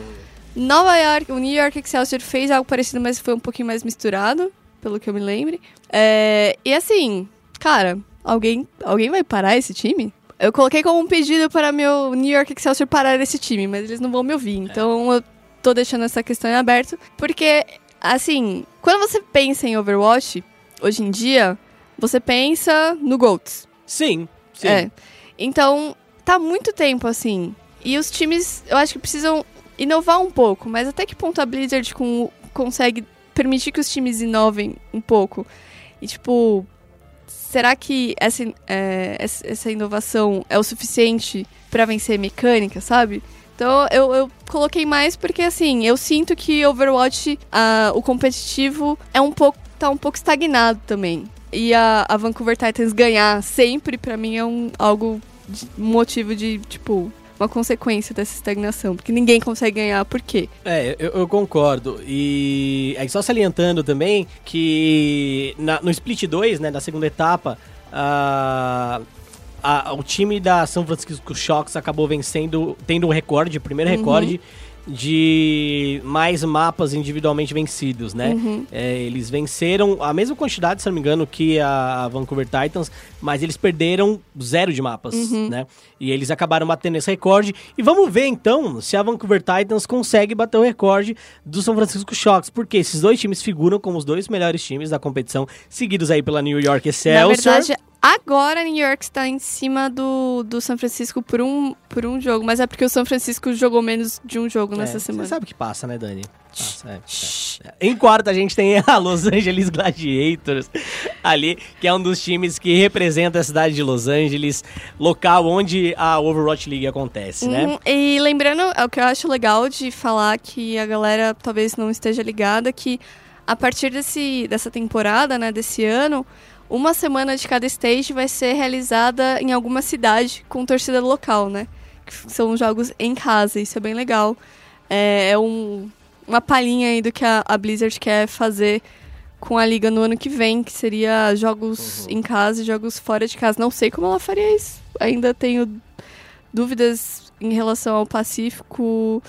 S2: Nova York, o New York Excelsior fez algo parecido, mas foi um pouquinho mais misturado, pelo que eu me lembre. É, e assim, cara, alguém, alguém vai parar esse time? Eu coloquei como um pedido para meu New York Excelsior parar esse time, mas eles não vão me ouvir. Então eu tô deixando essa questão em aberto, porque assim, quando você pensa em Overwatch, hoje em dia, você pensa no GOATS.
S1: Sim, sim.
S2: É. Então, tá muito tempo assim. E os times, eu acho que precisam inovar um pouco, mas até que ponto a Blizzard com- consegue permitir que os times inovem um pouco? E tipo, será que essa, é, essa inovação é o suficiente pra vencer mecânica, sabe? Então eu, eu coloquei mais porque assim, eu sinto que Overwatch, ah, o competitivo, é um pouco. tá um pouco estagnado também. E a, a Vancouver Titans ganhar sempre, pra mim, é um, algo de- motivo de, tipo, uma consequência dessa estagnação. Porque ninguém consegue ganhar, por quê?
S1: É, eu, eu concordo. E aí só salientando também que na- no Split 2, né, na segunda etapa, a, a- o time da São Francisco Shocks acabou vencendo, tendo o recorde, o primeiro recorde de mais mapas individualmente vencidos, né? É, eles venceram a mesma quantidade, se não me engano, que a, Vancouver Titans, mas eles perderam zero de mapas, né? E eles acabaram batendo esse recorde. E vamos ver então se a Vancouver Titans consegue bater o recorde do São Francisco Shocks, porque esses dois times figuram como os dois melhores times da competição, seguidos aí pela New York Excelsior.
S2: Na verdade, agora New York está em cima do, do São Francisco por um, por um jogo. Mas é porque o São Francisco jogou menos de um jogo nessa
S1: É,
S2: semana.
S1: Você sabe o que passa, né, Dani? Passa, é, é. Em quarto, a gente tem a Los Angeles Gladiators ali, que é um dos times que representa a cidade de Los Angeles, local onde a Overwatch League acontece, né?
S2: Uhum, E lembrando, é o que eu acho legal de falar que a galera talvez não esteja ligada, que a partir desse, dessa temporada, né, desse ano, uma semana de cada stage vai ser realizada em alguma cidade com torcida local, né? São jogos em casa, isso é bem legal. É, é um, uma palhinha aí do que a, a Blizzard quer fazer com a liga no ano que vem, que seria jogos em casa e jogos fora de casa. Não sei como ela faria isso. Ainda tenho dúvidas em relação ao Pacífico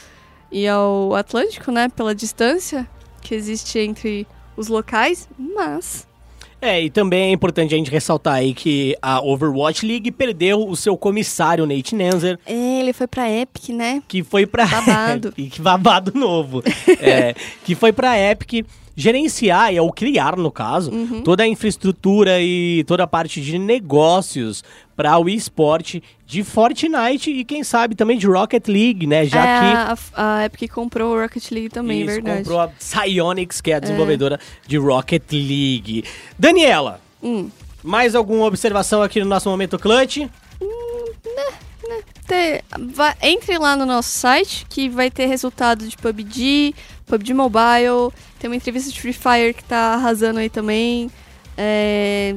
S2: e ao Atlântico, né? Pela distância que existe entre os locais, mas.
S1: É, e também é importante a gente ressaltar aí que a Overwatch League perdeu o seu comissário, Nate Nenzer,
S2: É, ele foi pra Epic, né?
S1: que foi pra
S2: Babado.
S1: e que babado novo. É, que foi pra Epic gerenciar, ou criar no caso,
S2: Uhum.
S1: toda a infraestrutura e toda a parte de negócios para o esporte de Fortnite e quem sabe também de Rocket League, né? Já
S2: é,
S1: que
S2: a, a Epic comprou o Rocket League também,
S1: isso,
S2: verdade.
S1: comprou a Psyonix, que é a desenvolvedora de Rocket League. Daniela,
S2: Hum.
S1: mais alguma observação aqui no nosso momento clutch?
S2: Te- va- entre lá no nosso site que vai ter resultado de PUBG, PUBG Mobile, tem uma entrevista de Free Fire que tá arrasando aí também. é,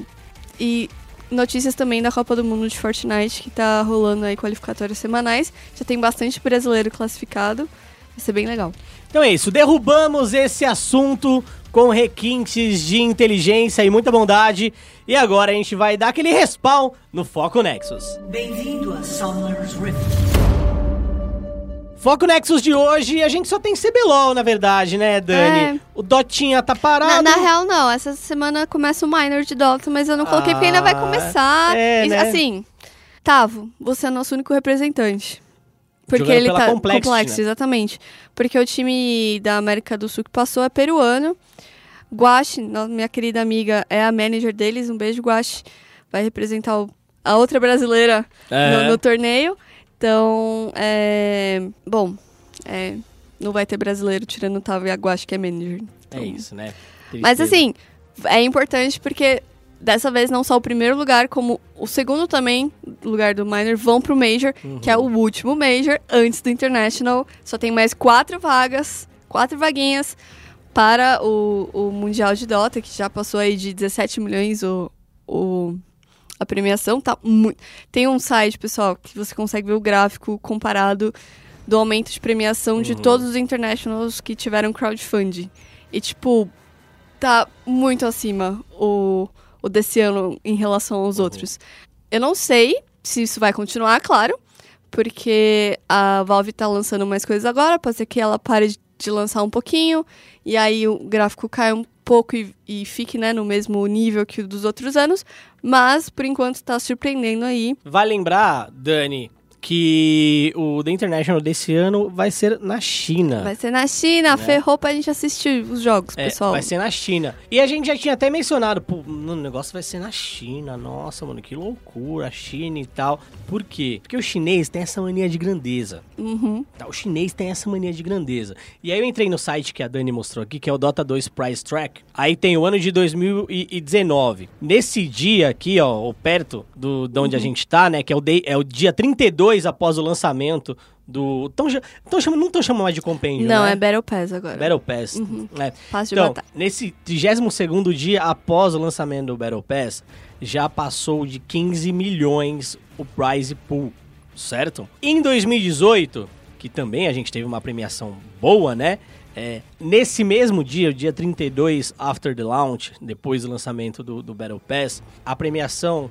S2: e notícias também da Copa do Mundo de Fortnite que tá rolando aí qualificatórias semanais. Já tem bastante brasileiro classificado. Vai ser bem legal.
S1: Então é isso, derrubamos esse assunto com requintes de inteligência e muita bondade. E agora a gente vai dar aquele respawn no Foco Nexus.
S4: Bem-vindo a Summoner's Rift.
S1: Foco Nexus de hoje, a gente só tem CBLOL, na verdade, né, Dani?
S2: É.
S1: O Dotinha tá
S2: Na,
S1: parado.
S2: na real, não. Essa semana começa o Minor de Dota, mas eu não coloquei porque ainda vai
S1: Ah,
S2: começar.
S1: é,
S2: E,
S1: né?
S2: Assim, Tavo, você é nosso único representante. Porque
S1: Jogando
S2: ele tá
S1: Complexity,
S2: complexo,
S1: né?
S2: exatamente. Porque o time da América do Sul que passou é peruano. Guache, minha querida amiga, é a manager deles. Um beijo, Guache. Vai representar o- a outra brasileira
S1: É.
S2: no, no torneio. Então, é. Bom, é, não vai ter brasileiro tirando o Tavo e a Guache, que é manager.
S1: É
S2: Então,
S1: isso, né?
S2: mas
S1: Tristeza.
S2: assim, é importante porque dessa vez não só o primeiro lugar, como o segundo também, lugar do minor, vão pro Major, que é o último Major antes do International. Só tem mais quatro vagas, quatro vaguinhas para o, o Mundial de Dota, que já passou aí de 17 milhões o, o, a premiação. Tá muito. Tem um site, pessoal, que você consegue ver o gráfico comparado do aumento de premiação de todos os internationals que tiveram crowdfunding. E, tipo, tá muito acima o, o desse ano em relação aos outros. Eu não sei se isso vai continuar, claro, porque a Valve tá lançando mais coisas agora, pode ser que ela pare de- lançar um pouquinho, e aí o gráfico caia um pouco e, e fique né, no mesmo nível que o dos outros anos, mas por enquanto tá surpreendendo aí.
S1: Vai lembrar, Dani, que o The International desse ano vai ser na China.
S2: Vai ser na China, ferrou pra gente assistir os jogos,
S1: É,
S2: pessoal.
S1: vai ser na China. E a gente já tinha até mencionado, pô, o negócio vai ser na China. Nossa, mano, que loucura, a China e tal. Por quê? Porque o chinês tem essa mania de grandeza.
S2: Uhum.
S1: Tá, o chinês tem essa mania de grandeza. E aí eu entrei no site que a Dani mostrou aqui, que é o Dota 2 Price Track. Aí tem o ano de 2019. Nesse dia aqui, ó, perto do, de onde a gente tá, né, que é o, day- é o dia 32 após o lançamento do... Tão, tão chamando, não estão chamando mais de compêndio,
S2: Não,
S1: né?
S2: é Battle Pass agora.
S1: Battle Pass. É.
S2: Passe de
S1: Então,
S2: batalha.
S1: nesse 32 dia após o lançamento do Battle Pass, já passou de 15 milhões o prize pool, certo? Em 2018, que também a gente teve uma premiação boa, né? É, nesse mesmo dia, o dia 32 after the launch, depois do lançamento do, do Battle Pass, a premiação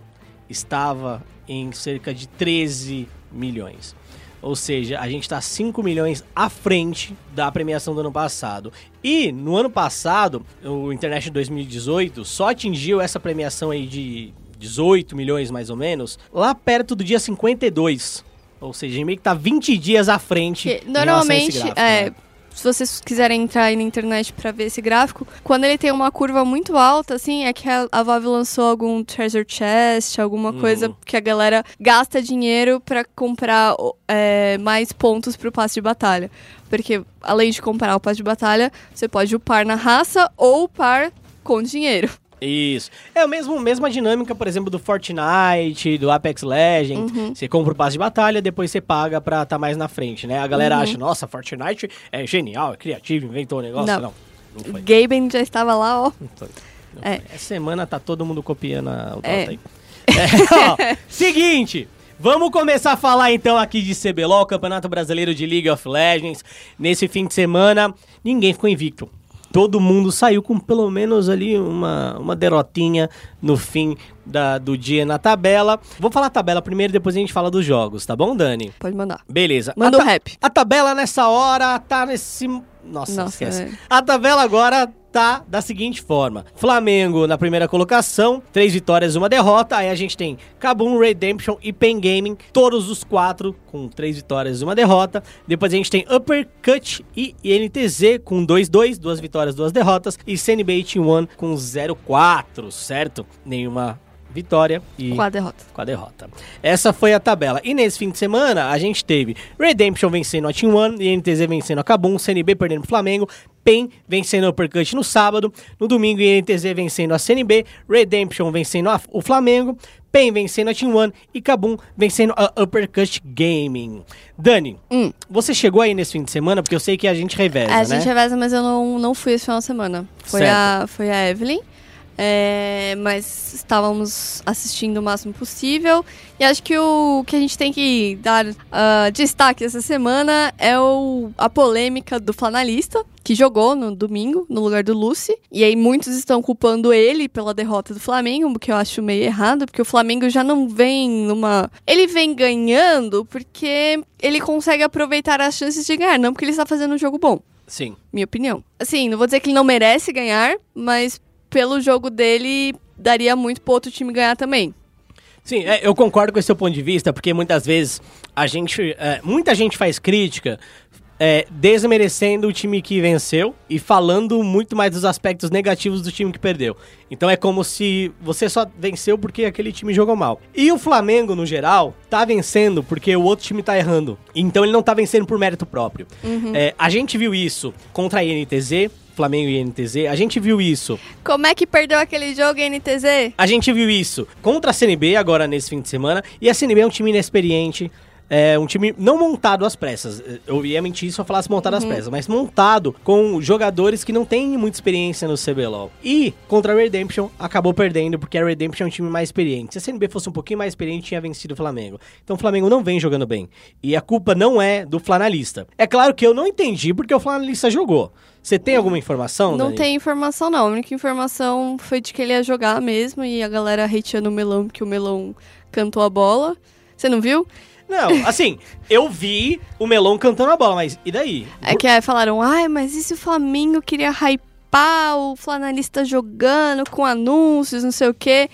S1: estava em cerca de 13 milhões. Ou seja, a gente está 5 milhões à frente da premiação do ano passado. E no ano passado, o International 2018 só atingiu essa premiação aí de 18 milhões mais ou menos, lá perto do dia 52. Ou seja, a gente meio que tá 20 dias à frente. Esse
S2: normalmente,
S1: gráfico,
S2: é,
S1: né?
S2: Se vocês quiserem entrar aí na internet pra ver esse gráfico, quando ele tem uma curva muito alta, assim, é que a, a Valve lançou algum treasure chest, alguma
S1: Uhum.
S2: coisa que a galera gasta dinheiro pra comprar é, mais pontos pro passe de batalha. Porque, além de comprar o passe de batalha, você pode upar na raça ou upar com dinheiro.
S1: Isso. É a mesma, mesma dinâmica, por exemplo, do Fortnite, do Apex Legends.
S2: Uhum.
S1: Você compra o passe de batalha, depois você paga pra estar mais na frente, né? A galera
S2: Uhum.
S1: acha, nossa, Fortnite é genial, é criativo, inventou o negócio.
S2: Não.
S1: Não, não.
S2: Gaben já estava lá, ó. É.
S1: Essa semana tá todo mundo copiando a- o
S2: É.
S1: aí. É, ó, seguinte, vamos começar a falar então aqui de CBLOL, Campeonato Brasileiro de League of Legends. Nesse fim de semana, ninguém ficou invicto. Todo mundo saiu com pelo menos ali uma, uma derrotinha no fim da- do dia na tabela. Vou falar a tabela primeiro, depois a gente fala dos jogos, tá bom, Dani?
S2: Pode mandar.
S1: Beleza.
S2: Manda o rap.
S1: A tabela nessa hora tá nesse. Nossa,
S2: Nossa,
S1: esquece.
S2: é.
S1: A tabela agora tá da seguinte forma: Flamengo na primeira colocação, três vitórias, uma derrota. Aí a gente tem Kabum, Redemption e Pen Gaming, todos os quatro com três vitórias e uma derrota. Depois a gente tem Uppercut e INTZ com 2-2, duas vitórias, duas derrotas. E CNB Team One com 0-4, certo? Nenhuma vitória e
S2: Com a derrota.
S1: com a derrota. Essa foi a tabela. E nesse fim de semana, a gente teve Redemption vencendo a Team One, INTZ vencendo a Kabum, CNB perdendo pro Flamengo, PEN vencendo o Uppercut no sábado, no domingo INTZ vencendo a CNB, Redemption vencendo a- o Flamengo, PEN vencendo a Team One e Kabum vencendo a Uppercut Gaming. Dani,
S2: Hum.
S1: você chegou aí nesse fim de semana, porque eu sei que a gente reveza,
S2: a
S1: né?
S2: gente reveza, mas eu não, não fui esse final de semana. Foi, a, foi a Evelyn. É, mas estávamos assistindo o máximo possível. E acho que o que a gente tem que dar ah, destaque essa semana é o, a polêmica do flanalista, que jogou no domingo, no lugar do Lucy. E aí muitos estão culpando ele pela derrota do Flamengo, o que eu acho meio errado, porque o Flamengo já não vem numa. Ele vem ganhando porque ele consegue aproveitar as chances de ganhar, não porque ele está fazendo um jogo bom
S1: Sim.
S2: minha opinião. Assim, não vou dizer que ele não merece ganhar, mas pelo jogo dele, daria muito pro outro time ganhar também.
S1: Sim, é, eu concordo com esse seu ponto de vista, porque muitas vezes a gente. é, muita gente faz crítica é, desmerecendo o time que venceu e falando muito mais dos aspectos negativos do time que perdeu. Então é como se você só venceu porque aquele time jogou mal. E o Flamengo, no geral, tá vencendo porque o outro time tá errando. Então ele não tá vencendo por mérito próprio. É, a gente viu isso contra a INTZ. Flamengo e INTZ, a gente viu isso
S2: Como é que perdeu aquele jogo, NTZ?
S1: a gente viu isso contra a CNB agora nesse fim de semana. E a CNB é um time inexperiente. É um time não montado às pressas. Eu ia mentir se eu falasse montado às pressas, mas montado com jogadores que não têm muita experiência no CBLOL. E contra a Redemption acabou perdendo, porque a Redemption é um time mais experiente. Se a CNB fosse um pouquinho mais experiente, tinha vencido o Flamengo. Então o Flamengo não vem jogando bem. E a culpa não é do flanalista. É claro que eu não entendi porque o flanalista jogou. Você tem alguma informação?
S2: Não
S1: Dani?
S2: tem informação, não. A única informação foi de que ele ia jogar mesmo e a galera hateando o melão porque o melão cantou a bola. Você não viu?
S1: Não, assim, eu vi o Melon cantando a bola, mas e daí?
S2: É que aí falaram, ai, mas e se o Flamengo queria hypar o flanalista jogando com anúncios, não sei o quê?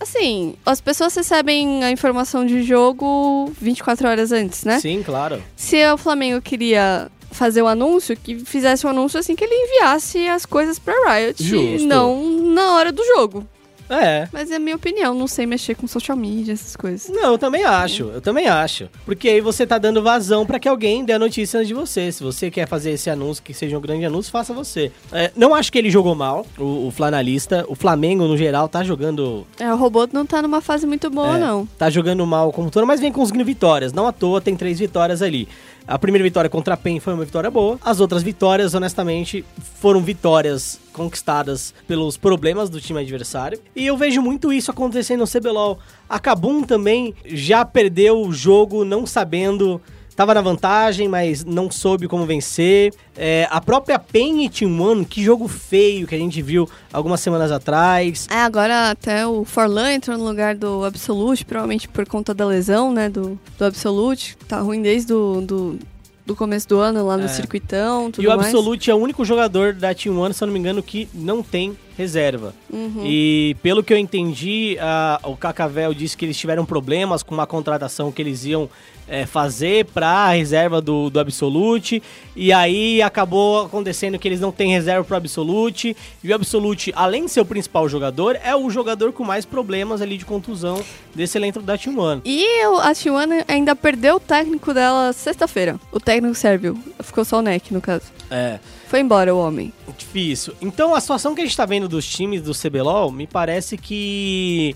S2: Assim, as pessoas recebem a informação de jogo 24 horas antes, né?
S1: Sim, claro.
S2: Se o Flamengo queria fazer o anúncio, que fizesse o anúncio assim que ele enviasse as coisas pra Riot,
S1: Justo.
S2: não na hora do jogo.
S1: É.
S2: Mas é minha opinião, não sei mexer com social media, essas coisas.
S1: Não, eu também acho, eu também acho. Porque aí você tá dando vazão pra que alguém dê a notícia antes de você. Se você quer fazer esse anúncio, que seja um grande anúncio, faça você. É, não acho que ele jogou mal, o, o flanalista. O Flamengo, no geral, tá jogando.
S2: É, o robô não tá numa fase muito boa,
S1: é,
S2: não.
S1: Tá jogando mal como todo, mas vem conseguindo vitórias. Não à toa, tem três vitórias ali. A primeira vitória contra a PEN foi uma vitória boa. As outras vitórias, honestamente, foram vitórias conquistadas pelos problemas do time adversário. E eu vejo muito isso acontecendo no CBLOL. A Kabum também já perdeu o jogo não sabendo. Tava na vantagem, mas não soube como vencer. É, a própria e Team One, que jogo feio que a gente viu algumas semanas atrás.
S2: É, agora até o Forlan entrou no lugar do Absolute, provavelmente por conta da lesão, né, do, do Absolute. Tá ruim desde do, do, do começo do ano, lá no
S1: É.
S2: circuitão, tudo
S1: E o
S2: mais.
S1: Absolute é o único jogador da Team One, se eu não me engano, que não tem reserva.
S2: Uhum.
S1: E pelo que eu entendi, a- o Cacavel disse que eles tiveram problemas com uma contratação que eles iam é, fazer para a reserva do, do Absolute. E aí acabou acontecendo que eles não têm reserva para o Absolute. E o Absolute, além de ser o principal jogador, é o jogador com mais problemas ali de contusão desse elenco da Team One.
S2: E o- a Tijuana ainda perdeu o técnico dela sexta-feira. O técnico sérvio. Ficou só o Neck, no caso.
S1: É.
S2: Foi embora o homem.
S1: Difícil. Então, a situação que a gente tá vendo dos times do CBLOL, me parece que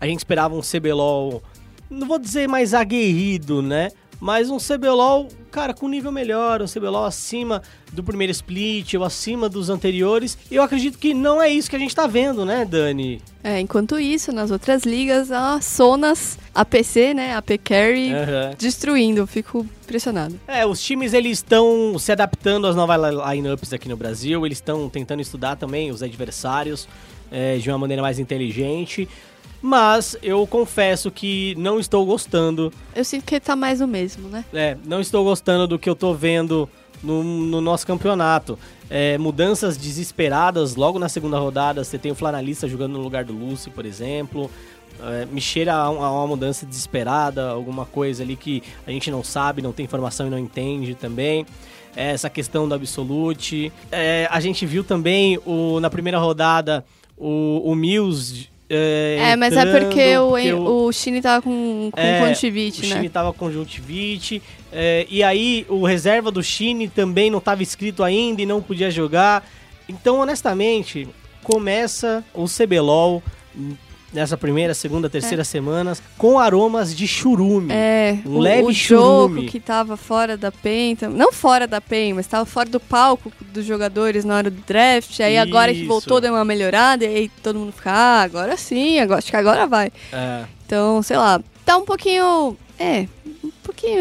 S1: a gente esperava um CBLOL, não vou dizer mais aguerrido, né? Mas um CBLOL, cara, com nível melhor, um CBLOL acima do primeiro split, ou acima dos anteriores. E eu acredito que não é isso que a gente tá vendo, né, Dani?
S2: É, enquanto isso, nas outras ligas, a Sonas, a PC, né, a P-Carry,
S1: Aham.
S2: destruindo. Eu Fico impressionado.
S1: É, os times eles estão se adaptando às novas li- lineups aqui no Brasil, eles estão tentando estudar também os adversários é, de uma maneira mais inteligente. Mas eu confesso que não estou gostando,
S2: Eu sinto que tá mais o mesmo, né?
S1: é, não estou gostando do que eu tô vendo no, no nosso campeonato. É, mudanças desesperadas logo na segunda rodada. Você tem o Flanalista jogando no lugar do Lúcio, por exemplo. É, me cheira a, a uma mudança desesperada, alguma coisa ali que a gente não sabe, não tem informação e não entende também. É, essa questão do Absolute. É, a gente viu também o, na primeira rodada o, o Mills. É,
S2: É, mas é porque o, o, Chine tava com, com
S1: É,
S2: conjuntivite,
S1: o
S2: né?
S1: Chine tava com conjuntivite. é, e aí o reserva do Chine também não estava inscrito ainda e não podia jogar. Então, honestamente, começa o CBLOL nessa primeira, segunda, terceira semanas com aromas de churume.
S2: É,
S1: Um
S2: o,
S1: leve
S2: o jogo que tava fora da PEN, não fora da PEN, mas tava fora do palco dos jogadores na hora do draft. Aí agora que
S1: Isso.
S2: voltou deu uma melhorada, e aí todo mundo fica, ah, agora sim, agora, acho que agora vai.
S1: É.
S2: Então, sei lá, tá um pouquinho, é,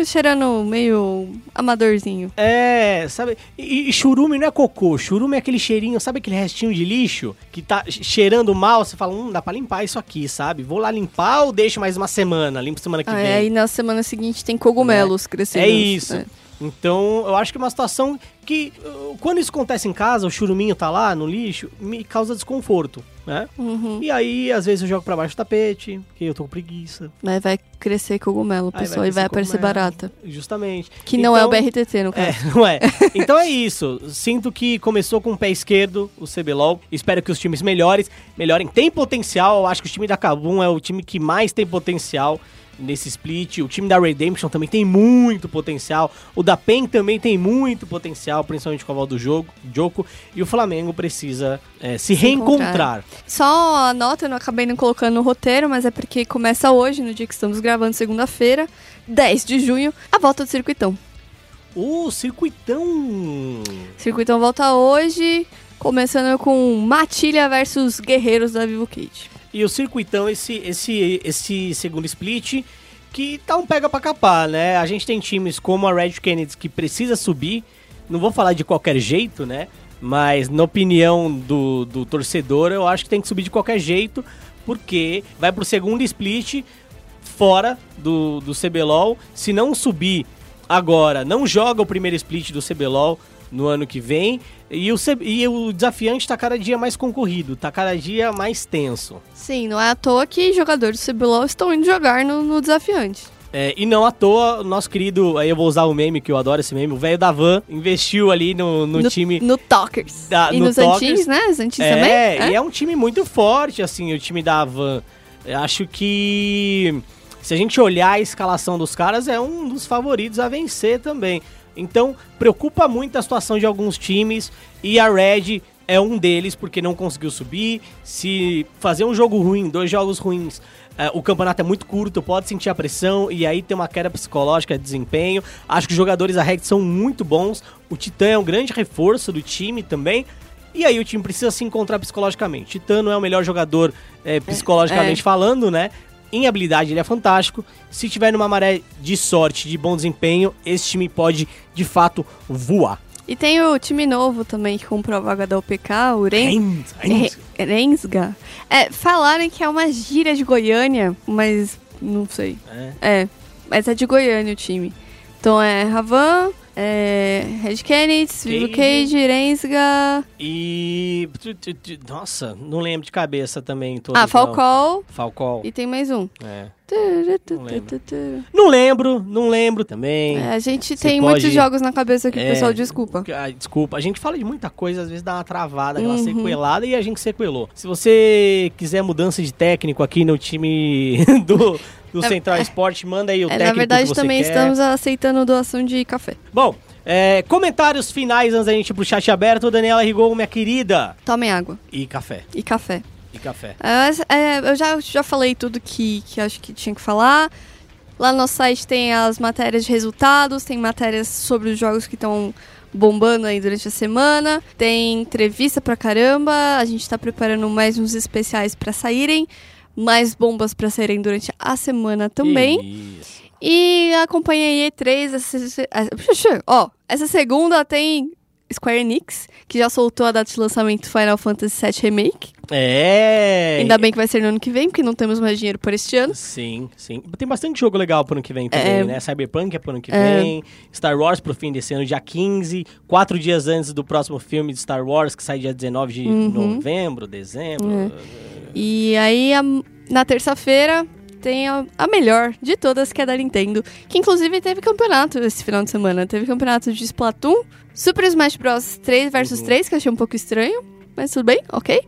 S2: cheirando meio amadorzinho.
S1: É, sabe? E, e churume não é cocô, churume é aquele cheirinho, sabe aquele restinho de lixo que tá cheirando mal? Você fala, hum, dá pra limpar isso aqui, sabe? Vou lá limpar ou deixo mais uma semana? Limpo semana que
S2: Ah,
S1: vem.
S2: aí na semana seguinte tem cogumelos crescendo.
S1: É isso.
S2: né?
S1: Então, eu acho que é uma situação que, uh, quando isso acontece em casa, o churuminho tá lá no lixo, me causa desconforto, né?
S2: Uhum.
S1: E aí, às vezes, eu jogo pra baixo do tapete, que eu tô com preguiça.
S2: Mas vai crescer cogumelo, pessoal, e vai aparecer barata.
S1: Justamente.
S2: Que não é o
S1: Então-
S2: BRTT, no caso.
S1: É, não é. Então é isso. Sinto que começou com o pé esquerdo o CBLOL. Espero que os times melhores, melhorem. Tem potencial. Eu acho que o time da Kabum é o time que mais tem potencial nesse split. O time da Redemption também tem muito potencial. O da PEN também tem muito potencial, principalmente com a volta do jogo, Joko. E o Flamengo precisa é, se,
S2: Se
S1: reencontrar.
S2: Só a nota, eu não acabei não colocando no roteiro, mas é porque começa hoje, no dia que estamos gravando, segunda-feira, 10 de junho, a volta do Circuitão.
S1: O circuitão.
S2: Circuitão volta hoje, começando com Matilha versus Guerreiros da Vivo Cage.
S1: E o circuitão, esse, esse, esse segundo split, que tá um pega pra capar, né? A gente tem times como a Red Kennedy que precisa subir. Não vou falar de qualquer jeito, né? Mas na opinião do, do torcedor, eu acho que tem que subir de qualquer jeito, porque vai pro segundo split fora do, do CBLOL. Se não subir agora, não joga o primeiro split do CBLOL no ano que vem. E o, e o desafiante tá cada dia mais concorrido, tá cada dia mais tenso.
S2: Sim, não é à toa que jogadores do CBLOL estão indo jogar no, no desafiante.
S1: É, e não à toa, o nosso querido, aí eu vou usar o meme, que eu adoro esse meme, o velho da Van investiu ali no, no time
S2: No Talkers.
S1: Da-
S2: e
S1: no
S2: nos
S1: Talkers.
S2: Né? Os Antins
S1: É,
S2: também?
S1: e é um time muito forte, assim, o time da. Eu acho que se a gente olhar a escalação dos caras, é um dos favoritos a vencer também. Então, preocupa muito a situação de alguns times e a Red é um deles porque não conseguiu subir. Se fazer um jogo ruim, dois jogos ruins, é, o campeonato é muito curto, pode sentir a pressão e aí tem uma queda psicológica de desempenho. Acho que os jogadores da Red são muito bons. O Titã é um grande reforço do time também. E aí o time precisa se encontrar psicologicamente. Titã não é o melhor jogador é, psicologicamente
S2: é.
S1: falando, né? Em habilidade ele é fantástico. Se tiver numa maré de sorte, de bom desempenho, esse time pode de fato voar.
S2: E tem o time novo também que comprou a vaga da OPK, o Ren... Rensga. É, falarem que é uma gíria de Goiânia, mas não sei.
S1: É.
S2: É, mas é de Goiânia o time. Então é Ravan, é Red Kennedy, Vivo
S1: Cage.
S2: Rensga...
S1: E. Nossa, não lembro de cabeça também. todos,
S2: Ah,
S1: não.
S2: Falcol
S1: Falcol.
S2: e tem mais um.
S1: É.
S2: Não
S1: lembro. Não lembro, não lembro também.
S2: É, a gente
S1: Você
S2: tem
S1: pode-
S2: muitos jogos na cabeça aqui,
S1: É.
S2: pessoal, desculpa.
S1: Desculpa, a gente fala de muita coisa, às vezes dá uma travada, aquela
S2: Uhum.
S1: sequelada e a gente sequelou. Se você quiser mudança de técnico aqui no time do, do
S2: É-
S1: Central Sport, manda aí o
S2: É,
S1: técnico
S2: na verdade, também
S1: quer.
S2: estamos aceitando doação de café.
S1: Bom, é, comentários finais antes da gente ir pro chat aberto. Daniela Rigol, minha querida.
S2: Tomem água
S1: E café,
S2: e café.
S1: E café.
S2: É, é, eu já, já falei tudo que, que acho que tinha que falar. Lá no nosso site tem as matérias de resultados, tem matérias sobre os jogos que estão bombando aí durante a semana, tem entrevista pra caramba, a gente tá preparando mais uns especiais pra saírem, mais bombas pra saírem durante a semana também.
S1: Isso.
S2: E acompanha aí E3. Essa, essa- ó, essa segunda tem Square Enix, que já soltou a data de lançamento Final Fantasy VII Remake.
S1: É.
S2: Ainda bem que vai ser no ano que vem, porque não temos mais dinheiro por este ano.
S1: Sim, sim. Tem bastante jogo legal pro ano que vem também,
S2: É.
S1: né? Cyberpunk é pro ano que
S2: É.
S1: vem. Star Wars pro fim desse ano, dia 15. Quatro dias antes do próximo filme de Star Wars, que sai dia 19 de
S2: Uhum.
S1: novembro, dezembro.
S2: E aí, a- na terça-feira, tem a, a melhor de todas, que é da Nintendo. Que inclusive teve campeonato esse final de semana. Teve campeonato de Splatoon, Super Smash Bros 3 vs
S1: Uhum.
S2: 3, que eu achei um pouco estranho, mas tudo bem, ok.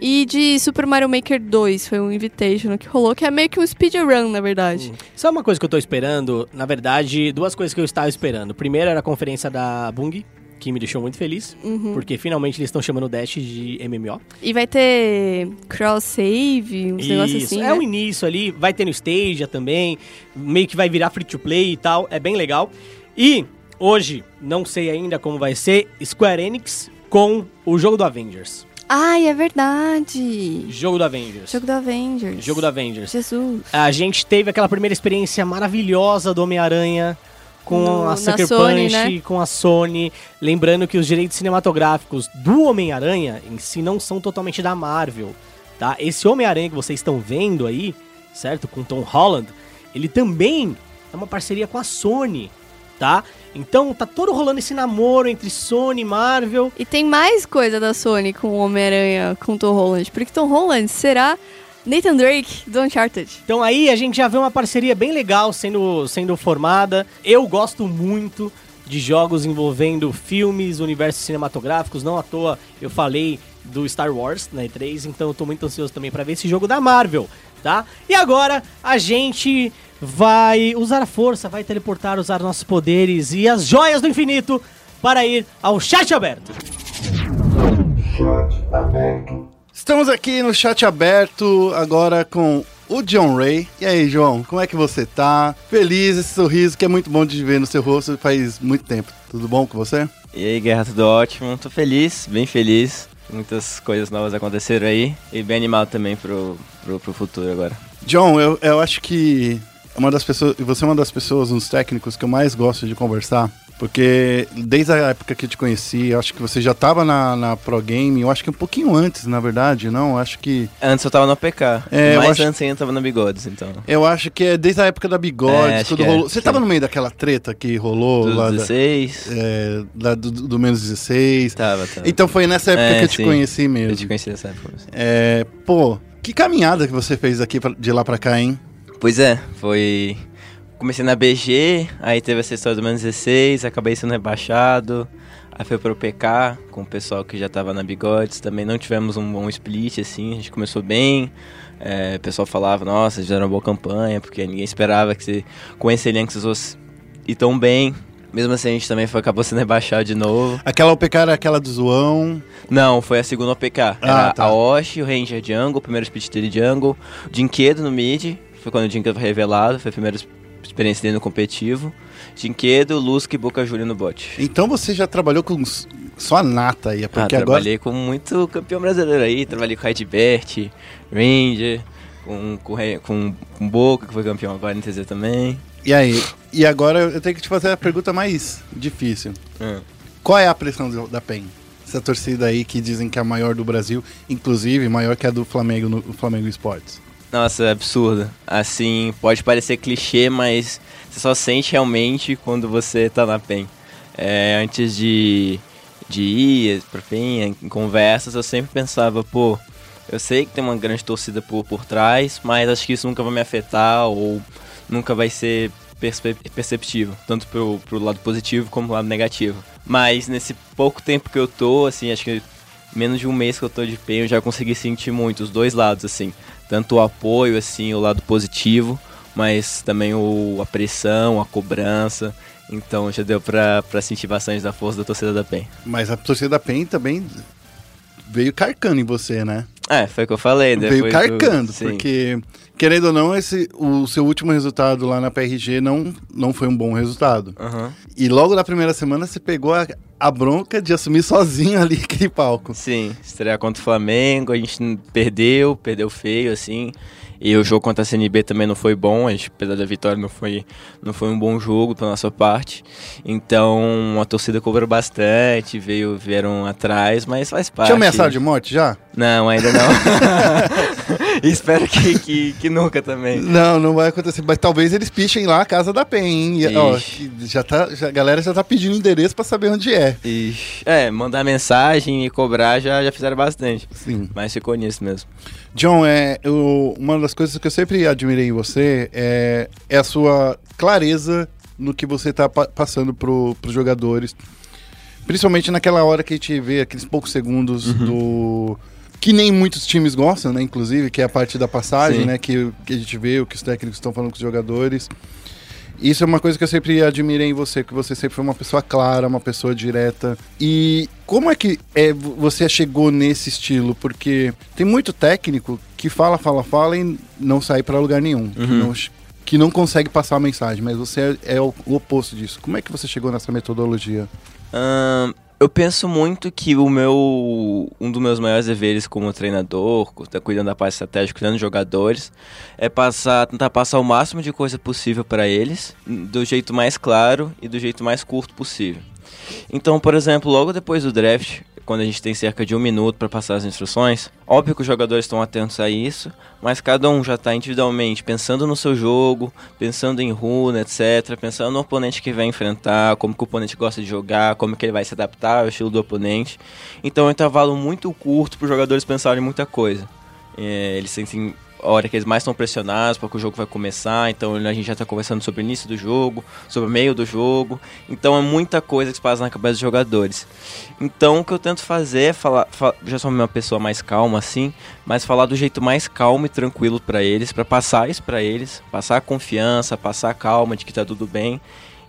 S2: E de Super Mario Maker 2, foi um Invitational que rolou, que é meio que um speedrun, na verdade.
S1: Sabe uma coisa que eu tô esperando? Na verdade, duas coisas que eu estava esperando. Primeiro era a conferência da Bung, que me deixou muito feliz,
S2: Uhum.
S1: porque finalmente eles estão chamando o Dash de MMO.
S2: E vai ter cross-save, uns negócios assim,
S1: é
S2: né?
S1: o início ali, vai ter no Stadia também, meio que vai virar free to play e tal, é bem legal. E hoje, não sei ainda como vai ser, Square Enix com o jogo do Avengers.
S2: Ai, é verdade!
S1: Jogo do Avengers.
S2: Jogo do Avengers.
S1: Jogo do Avengers.
S2: Jesus.
S1: A gente teve aquela primeira experiência maravilhosa do Homem-Aranha com
S2: No-
S1: a Sucker
S2: Sony,
S1: Punch,
S2: né?
S1: com a Sony. Lembrando que os direitos cinematográficos do Homem-Aranha em si não são totalmente da Marvel, tá? Esse Homem-Aranha que vocês estão vendo aí, certo? Com Tom Holland, ele também é uma parceria com a Sony, tá? Então tá todo rolando esse namoro entre Sony e Marvel.
S2: E tem mais coisa da Sony com o Homem-Aranha com Tom Holland, porque Tom Holland será Nathan Drake do Uncharted.
S1: Então aí a gente já vê uma parceria bem legal sendo, sendo formada. Eu gosto muito de jogos envolvendo filmes, universos cinematográficos. Não à toa eu falei do Star Wars na E3, então eu tô muito ansioso também para ver esse jogo da Marvel, tá? E agora a gente vai usar a força, vai teleportar, usar nossos poderes e as joias do infinito para ir ao chat aberto.
S5: Estamos aqui no chat aberto agora com o John Ray. E aí, João, como é que você tá? Feliz, esse sorriso que é muito bom de ver no seu rosto faz muito tempo. Tudo bom com você?
S6: E aí, Guerra, tudo ótimo? Tô feliz, bem feliz. Muitas coisas novas aconteceram aí. E bem animado também pro, pro, pro futuro agora.
S5: John, eu, eu acho que uma das pessoas, você é uma das pessoas, um dos técnicos que eu mais gosto de conversar. Porque desde a época que eu te conheci, eu acho que você já tava na, na Pro Game, eu acho que um pouquinho antes, na verdade, não? Eu acho que.
S6: Antes eu tava no APK,
S5: É,
S6: mas
S5: acho-
S6: antes ainda tava na Bigodes, então.
S5: Eu acho que é desde a época da Bigode,
S6: É,
S5: tudo
S6: é,
S5: rolou. Você
S6: sim.
S5: tava no meio daquela treta que rolou
S6: Dos
S5: lá, da-
S6: 16.
S5: é, lá do, do menos 16.
S6: Tava, tava.
S5: Então foi nessa época
S6: É,
S5: que eu te
S6: sim.
S5: conheci mesmo.
S6: Eu te conheci nessa época. mesmo.
S5: É, pô, que caminhada que você fez aqui pra- de lá pra cá, hein?
S6: Pois é, foi. Comecei na BG, aí teve essa história do menos 16, acabei sendo rebaixado. Aí foi pro PK com o pessoal que já tava na Bigodes. Também não tivemos um bom split, assim, a gente começou bem. É, o pessoal falava, nossa, fizeram uma boa campanha, porque ninguém esperava que você, com esse elenco vocês fossem ir tão bem. Mesmo assim, a gente também foi, acabou sendo rebaixado de novo.
S5: Aquela OPK era aquela do Zoão.
S6: Não, foi a segunda OPK. Era
S5: Ah, tá.
S6: a Osh, o Ranger Jungle, o primeiro split dele Jungle. O Dinquedo no mid, foi quando o Dinquedo foi revelado, foi a primeira experiência dele no competitivo. Dinquedo, Lusk e Boca Júlia no bot.
S5: Então você já trabalhou com só a nata aí, é
S6: Ah,
S5: porque agora.
S6: trabalhei com muito campeão brasileiro aí, trabalhei com Redbert, Ranger, com, com, com, com Boca, que foi campeão agora no TZ também.
S5: E aí? E agora eu tenho que te fazer a pergunta mais difícil.
S6: Hum.
S5: Qual é a pressão do- da PEN? Essa torcida aí que dizem que é a maior do Brasil, inclusive maior que a do Flamengo no Flamengo Esportes.
S6: Nossa, é absurdo. Assim, pode parecer clichê, mas você só sente realmente quando você tá na PEN. É, antes de, de ir pra PEN, em conversas, eu sempre pensava, pô, eu sei que tem uma grande torcida por, por trás, mas acho que isso nunca vai me afetar ou nunca vai ser perspe- perceptível, tanto pro, pro lado positivo como pro lado negativo. Mas nesse pouco tempo que eu tô, assim, acho que menos de um mês que eu tô de PEN, eu já consegui sentir muito os dois lados, assim. Tanto o apoio, assim, o lado positivo, mas também o, a pressão, a cobrança. Então já deu pra sentir bastante da força da torcida da PEN.
S5: Mas a torcida da PEN também veio carcando em você, né?
S6: É, foi o que eu falei.
S5: veio
S6: depois do-
S5: carcando,
S6: sim.
S5: porque, querendo ou não, esse, o seu último resultado lá na PRG não, não foi um bom resultado.
S6: Aham.
S5: E logo na primeira semana você pegou a, a bronca de assumir sozinho ali aquele palco.
S6: Sim, estrear contra o Flamengo, a gente perdeu, perdeu feio, assim. E o jogo contra a CNB também não foi bom, a gente, apesar da vitória, não foi, não foi um bom jogo pela nossa parte. Então a torcida cobrou bastante, veio, vieram atrás, mas faz parte.
S5: Tinha ameaçado de morte já?
S6: Não, ainda não. Espero que, que, que nunca também.
S5: Não, não vai acontecer. Mas talvez eles pichem lá a casa da PEN, hein? Ó, já tá, já, a galera já tá pedindo endereço pra saber onde é.
S6: Ixi, é, mandar mensagem e cobrar já, já fizeram bastante.
S5: Sim.
S6: Mas ficou nisso mesmo.
S5: John, é, eu- uma das coisas que eu sempre admirei em você é, é a sua clareza no que você tá pa- passando pro, pros jogadores. Principalmente naquela hora que a gente vê aqueles poucos segundos do. Que nem muitos times gostam, né? Inclusive, que é a parte da passagem,
S6: Sim.
S5: né? Que, que a gente vê, o que os técnicos estão falando com os jogadores. Isso é uma coisa que eu sempre admirei em você, que você sempre foi uma pessoa clara, uma pessoa direta. E como é que é, vo- você chegou nesse estilo? Porque tem muito técnico que fala, fala, fala e não sai pra lugar nenhum. Que, não, que não consegue passar a mensagem, mas você é, é o, o oposto disso. Como é que você chegou nessa metodologia?
S6: Ahn, eu penso muito que o meu um dos meus maiores deveres como treinador, tá cuidando da parte estratégica, cuidando dos jogadores, é passar, tentar passar o máximo de coisa possível para eles, do jeito mais claro e do jeito mais curto possível. Então, por exemplo, logo depois do draft, quando a gente tem cerca de um minuto para passar as instruções, óbvio que os jogadores estão atentos a isso, mas cada um já está individualmente pensando no seu jogo, pensando em runa, etc, pensando no oponente que vai enfrentar, como que o oponente gosta de jogar, como que ele vai se adaptar ao estilo do oponente. Então é um intervalo muito curto para os jogadores pensarem em muita coisa. É, eles sentem a hora que eles mais estão pressionados porque o jogo vai começar, então a gente já está conversando sobre o início do jogo, sobre o meio do jogo, então é muita coisa que se passa na cabeça dos jogadores. Então o que eu tento fazer é falar, fa- já sou uma pessoa mais calma assim, mas falar do jeito mais calmo e tranquilo para eles, para passar isso para eles, passar a confiança, passar a calma de que tá tudo bem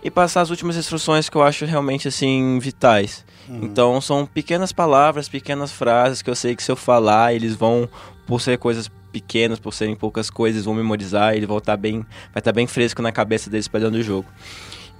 S6: e passar as últimas instruções que eu acho realmente assim vitais. Então são pequenas palavras, pequenas frases que eu sei que se eu falar, eles vão por ser coisas pequenas, por serem poucas coisas, vão memorizar, e eles vão estar bem, vai estar bem fresco na cabeça deles para dentro do jogo.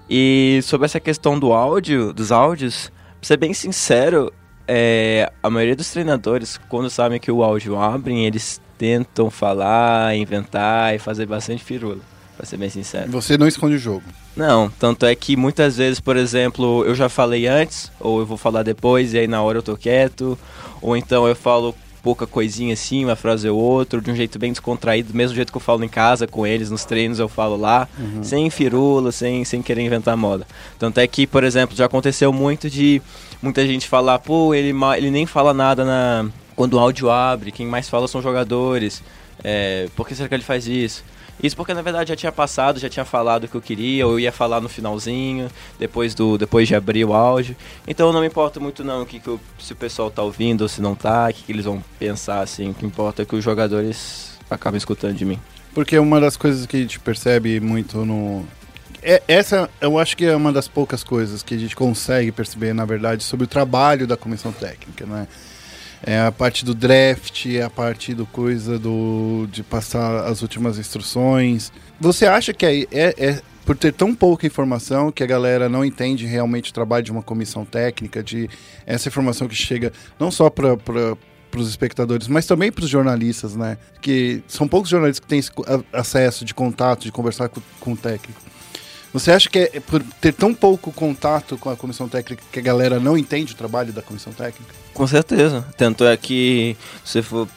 S6: E sobre essa questão do áudio, dos áudios, pra ser bem sincero, é, a maioria dos treinadores, quando sabem que o áudio abre, eles tentam falar, inventar e fazer bastante firula. pra ser bem sincero.
S5: Você não esconde o jogo.
S6: Não, tanto é que muitas vezes, por exemplo, eu já falei antes, ou eu vou falar depois, e aí na hora eu tô quieto, ou então eu falo pouca coisinha assim, uma frase ou outra, de um jeito bem descontraído, do mesmo jeito que eu falo em casa com eles, nos treinos eu falo lá, sem firula, sem, sem querer inventar moda. Tanto é que, por exemplo, já aconteceu muito de muita gente falar, pô, ele, ele nem fala nada na quando o áudio abre, quem mais fala são jogadores, é, por que será que ele faz isso? Isso porque na verdade já tinha passado, já tinha falado o que eu queria, ou eu ia falar no finalzinho, depois do depois de abrir o áudio. Então não me importa muito não que, que eu- se o pessoal tá ouvindo ou se não tá, o que, que eles vão pensar assim. O que importa é que os jogadores acabam escutando de mim.
S5: Porque uma das coisas que a gente percebe muito no. É, essa eu acho que é uma das poucas coisas que a gente consegue perceber, na verdade, sobre o trabalho da comissão técnica, né? É a parte do draft, é a parte do coisa do de passar as últimas instruções. Você acha que é, é, é por ter tão pouca informação que a galera não entende realmente o trabalho de uma comissão técnica, de essa informação que chega não só para para os espectadores, mas também para os jornalistas, né? Que são poucos jornalistas que têm acesso de contato, de conversar com, com o técnico. Você acha que é por ter tão pouco contato com a comissão técnica que a galera não entende o trabalho da comissão técnica?
S6: Com certeza. Tanto é que se você for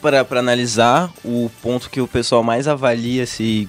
S6: para analisar o ponto que o pessoal mais avalia se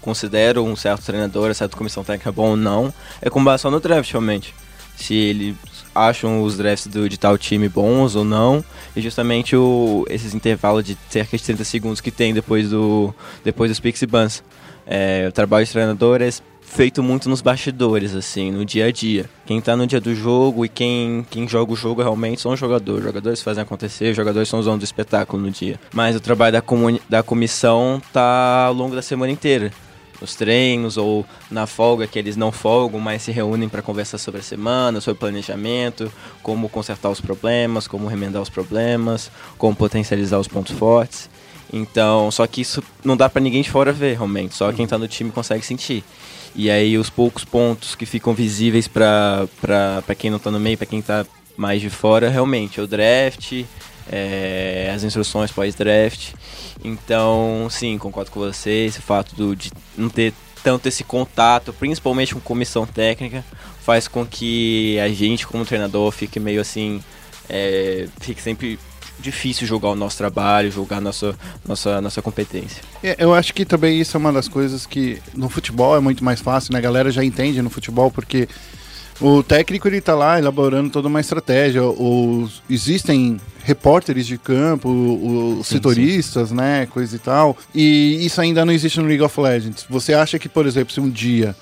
S6: considera um certo treinador, certa comissão técnica bom ou não, é com base só no draft realmente. Se eles acham os drafts do, de tal time bons ou não, e justamente o, esses intervalos de cerca de 30 segundos que tem depois do depois dos picks e bans. É, o trabalho de treinador é feito muito nos bastidores, assim, no dia a dia. Quem tá no dia do jogo e quem, quem joga o jogo realmente são os jogadores. Os jogadores fazem acontecer, os jogadores são os donos do espetáculo no dia. Mas o trabalho da, da comissão tá ao longo da semana inteira. Nos treinos ou na folga, que eles não folgam, mas se reúnem para conversar sobre a semana, sobre planejamento, como consertar os problemas, como remendar os problemas, como potencializar os pontos fortes. Então, só que isso não dá pra ninguém de fora ver, realmente. Só quem tá no time consegue sentir. E aí os poucos pontos que ficam visíveis pra quem não tá no meio, pra quem tá mais de fora, realmente, é o draft, é, as instruções pós-draft. Então, sim, concordo com você. Esse fato do, de não ter tanto esse contato, principalmente com comissão técnica, faz com que a gente, como treinador, fique meio assim. É, fique sempre difícil jogar o nosso trabalho, jogar nossa, nossa, nossa competência.
S5: É, Eu acho que também isso é uma das coisas que no futebol é muito mais fácil, né? A galera já entende no futebol porque o técnico ele tá lá elaborando toda uma estratégia. Os, existem repórteres de campo, os
S6: Sim,
S5: setoristas, né? Coisa e tal. E isso ainda não existe no League of Legends. Você acha que, por exemplo, se um dia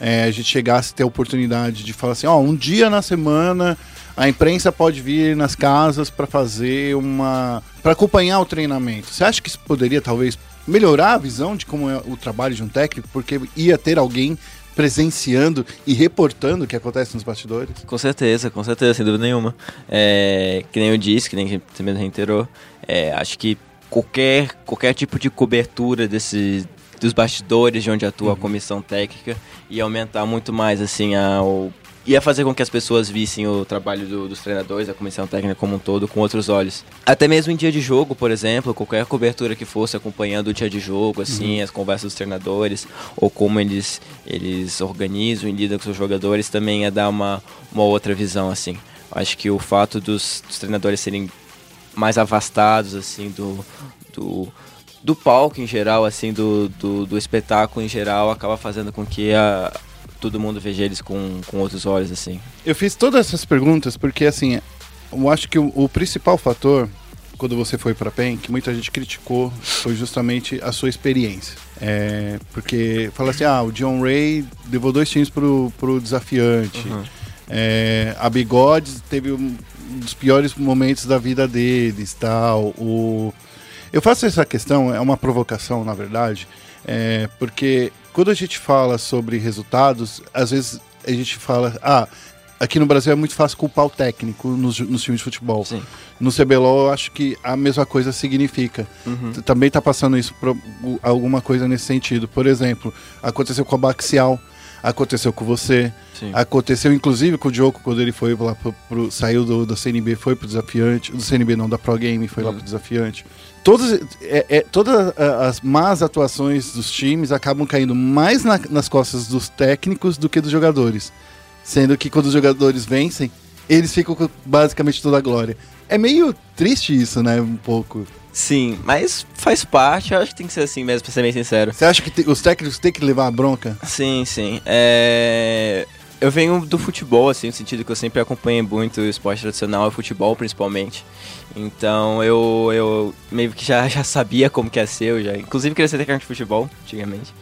S5: é, a gente chegasse a ter a oportunidade de falar assim, ó, um dia na semana a imprensa pode vir nas casas para fazer uma. para acompanhar o treinamento. Você acha que isso poderia talvez melhorar a visão de como é o trabalho de um técnico? Porque ia ter alguém presenciando e reportando o que acontece nos bastidores?
S6: Com certeza, com certeza, sem dúvida nenhuma. É, que nem eu disse, que nem você mesmo reiterou, é, acho que qualquer, qualquer tipo de cobertura desse, dos bastidores de onde atua a comissão técnica ia aumentar muito mais, assim, a, o, ia fazer com que as pessoas vissem o trabalho do- dos treinadores, da comissão técnica como um todo, com outros olhos. Até mesmo em dia de jogo, por exemplo, qualquer cobertura que fosse acompanhando o dia de jogo, assim, as conversas dos treinadores, ou como eles, eles organizam e lidam com seus jogadores, também ia dar uma, uma outra visão, assim. Acho que o fato dos, dos treinadores serem mais afastados, assim, do, do, do palco em geral, assim, do, do, do espetáculo em geral, acaba fazendo com que a, todo mundo veja eles com, com outros olhos, assim.
S5: Eu fiz todas essas perguntas porque, assim, eu acho que o, o principal fator, quando você foi para PEN, que muita gente criticou, foi justamente a sua experiência. É, porque fala assim, ah, o John Ray levou dois times pro, pro desafiante. É, a Bigodes teve um dos piores momentos da vida deles, tal. O... Eu faço essa questão, é uma provocação, na verdade, é, porque quando a gente fala sobre resultados, às vezes a gente fala, ah, aqui no Brasil é muito fácil culpar o técnico nos, nos times de futebol.
S6: Sim.
S5: No CBLOL, eu acho que a mesma coisa significa. T- Também está passando isso por alguma coisa nesse sentido. Por exemplo, aconteceu com a Baxial, aconteceu com você,
S6: Sim.
S5: aconteceu inclusive com o Diogo quando ele foi lá pro, pro- saiu do, do CNB, foi pro desafiante, do CNB não, da Pro Game, foi lá pro desafiante. Todos, é, é, todas a- as más atuações dos times acabam caindo mais na- nas costas dos técnicos do que dos jogadores. Sendo que quando os jogadores vencem, eles ficam com basicamente toda a glória. É meio triste isso, né? Um pouco.
S6: Sim, mas faz parte, eu acho que tem que ser assim mesmo, pra ser bem sincero.
S5: Você acha que te- os técnicos têm que levar a bronca?
S6: Sim, sim. É... Eu venho do futebol, assim, no sentido que eu sempre acompanhei muito o esporte tradicional, o futebol principalmente. Então eu, eu meio que já, já sabia como que ia ser, eu já, inclusive queria ser técnico de futebol, antigamente.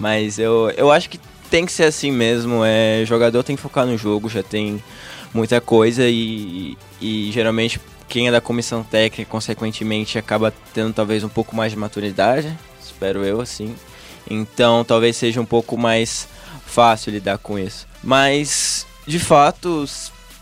S6: Mas eu, eu acho que tem que ser assim mesmo, é, jogador tem que focar no jogo, já tem muita coisa e, e geralmente quem é da comissão técnica, consequentemente, acaba tendo talvez um pouco mais de maturidade, espero eu, assim. Então talvez seja um pouco mais fácil lidar com isso. Mas, de fato,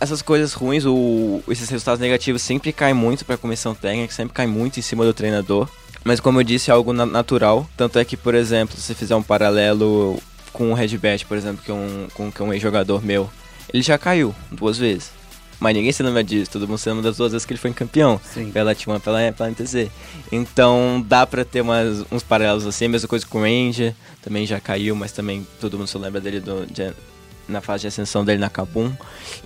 S6: essas coisas ruins, o, esses resultados negativos sempre caem muito para a comissão técnica, sempre cai muito em cima do treinador. Mas como eu disse, é algo na- natural. Tanto é que, por exemplo, se fizer um paralelo com o Redbet, por exemplo, que é um, com, que é um ex-jogador meu, ele já caiu duas vezes. Mas ninguém se lembra disso, todo mundo se lembra das duas vezes que ele foi campeão.
S5: Sim.
S6: Pela T1 pela, pela NTZ. Então dá pra ter umas, uns paralelos assim, a mesma coisa com o Ranger, também já caiu, mas também todo mundo se lembra dele do, de- na fase de ascensão dele na Kabum.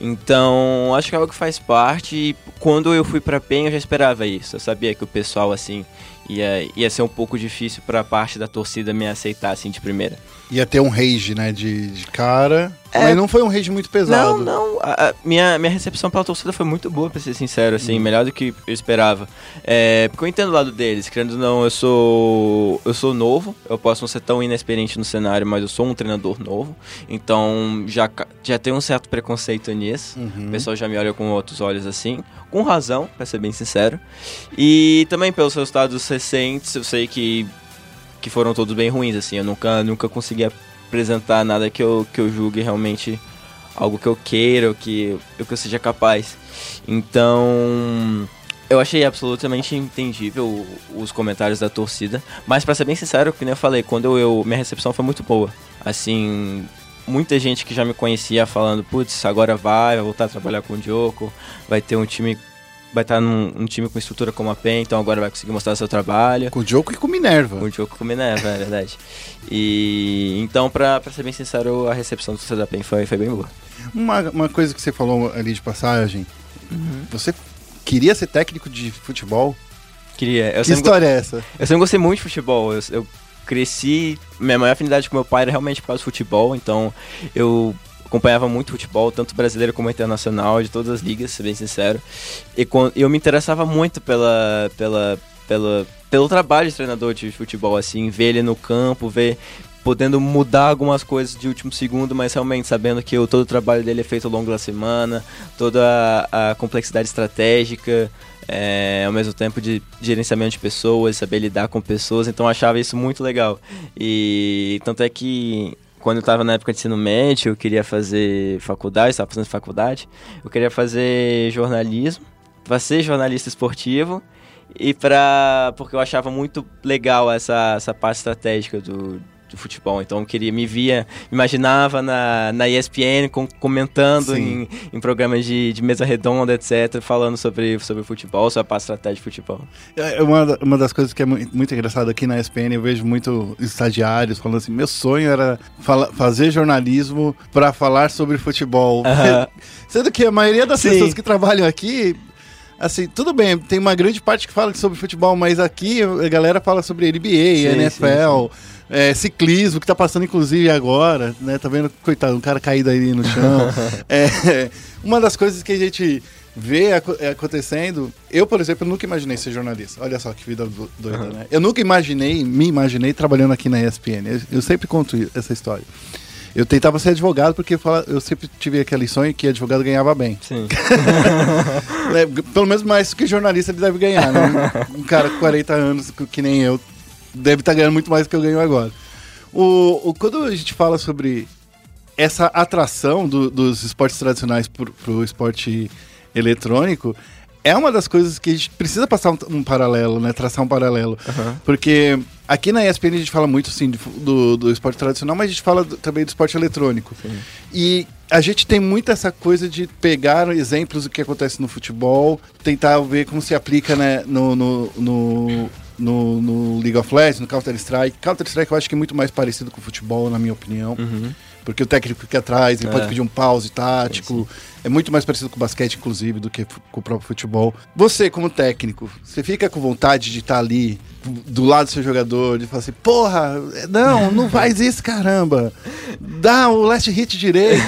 S6: Então acho que é algo que faz parte. E quando eu fui pra PEN eu já esperava isso. Eu sabia que o pessoal assim ia, ia ser um pouco difícil pra parte da torcida me aceitar assim de primeira.
S5: Ia ter um rage, né, de, de cara.
S6: É.
S5: Mas não foi um rage muito pesado.
S6: Não, não. A, a minha, minha recepção pela torcida foi muito boa, pra ser sincero, assim, melhor do que eu esperava. É, porque eu entendo o lado deles, querendo ou não, eu sou. Eu sou novo, eu posso não ser tão inexperiente no cenário, mas eu sou um treinador novo. Então já, já tem um certo preconceito nisso. O pessoal já me olha com outros olhos assim. Com razão, pra ser bem sincero. E também pelos resultados recentes, eu sei que, que foram todos bem ruins, assim. Eu nunca, nunca consegui apresentar nada que eu, que eu julgue realmente algo que eu queira, ou que, ou que eu seja capaz. Então, eu achei absolutamente entendível os comentários da torcida. Mas pra ser bem sincero, que nem eu falei, quando eu, minha recepção foi muito boa. Assim, muita gente que já me conhecia falando, putz, agora vai, vai voltar a trabalhar com o Diogo, vai ter um time, vai estar num um time com estrutura como a PEN, então agora vai conseguir mostrar seu trabalho.
S5: Com o Joko e com o Minerva.
S6: Com o Diogo com o Minerva, é verdade. E então, pra, pra ser bem sincero, a recepção do torcedor da PEN foi, foi bem boa.
S5: Uma, uma coisa que você falou ali de passagem.
S6: Uhum.
S5: Você queria ser técnico de futebol?
S6: Queria. Eu
S5: que história é essa?
S6: eu sempre gostei muito de futebol. Eu, eu cresci. Minha maior afinidade com meu pai era realmente por causa do futebol, então eu acompanhava muito futebol, tanto brasileiro como internacional, de todas as ligas, ser bem sincero. E eu me interessava muito pela, pela, pela, pelo trabalho de treinador de futebol, assim, ver ele no campo, ver podendo mudar algumas coisas de último segundo, mas realmente sabendo que o, todo o trabalho dele é feito ao longo da semana, toda a, a complexidade estratégica, é, ao mesmo tempo de gerenciamento de pessoas, saber lidar com pessoas, então achava isso muito legal. E tanto é que quando eu estava na época de ensino médio, eu queria fazer faculdade, estava fazendo faculdade, eu queria fazer jornalismo, para ser jornalista esportivo e para porque eu achava muito legal essa, essa parte estratégica do, do futebol. Então eu queria, me via, imaginava na, na ESPN com- comentando em, em programas de, de mesa redonda, etc., falando sobre, sobre futebol, sobre a parte estratégica de futebol.
S5: É uma, da- uma das coisas que é mu- muito engraçado aqui na ESPN, eu vejo muito estagiários falando assim: meu sonho era fala- fazer jornalismo para falar sobre futebol.
S6: Aham.
S5: Sendo que a maioria das
S6: Sim.
S5: pessoas que trabalham aqui. Assim, tudo bem, tem uma grande parte que fala sobre futebol, mas aqui a galera fala sobre NBA,
S6: Sim,
S5: NFL, é, ciclismo, que tá passando inclusive agora, né? Tá vendo, coitado, um cara caído aí no chão. É, uma das coisas que a gente vê é, acontecendo, eu, por exemplo, nunca imaginei ser jornalista. Olha só que vida do- doida, né? Eu nunca imaginei, me imaginei trabalhando aqui na ESPN. Eu, eu sempre conto essa história. Eu tentava ser advogado porque eu, sempre tive aquele sonho que advogado ganhava bem.
S6: Sim.
S5: É, pelo menos mais do que jornalista ele deve ganhar, né? Um cara com 40 anos, que- nem eu, deve estar ganhando muito mais do que eu ganho agora. O, o- quando a gente fala sobre essa atração do- dos esportes tradicionais pro, pro esporte eletrônico, é uma das coisas que a gente precisa passar um, um paralelo, né? Traçar um paralelo. Porque aqui na ESPN a gente fala muito, fu- do, do esporte tradicional, mas a gente fala do- também do esporte eletrônico. E a gente tem muito essa coisa de pegar exemplos do que acontece no futebol, tentar ver como se aplica, né, no... no, no no, no League of Legends, no Counter-Strike. Counter-Strike eu acho que é muito mais parecido com o futebol, na minha opinião. Porque o técnico fica atrás, ele
S6: É.
S5: pode pedir um pause tático. É muito mais parecido com o basquete, inclusive, do que com o próprio futebol. Você, como técnico, você fica com vontade de estar ali do lado do seu jogador, de falar assim, porra, não, não faz isso, caramba. Dá o last hit direito.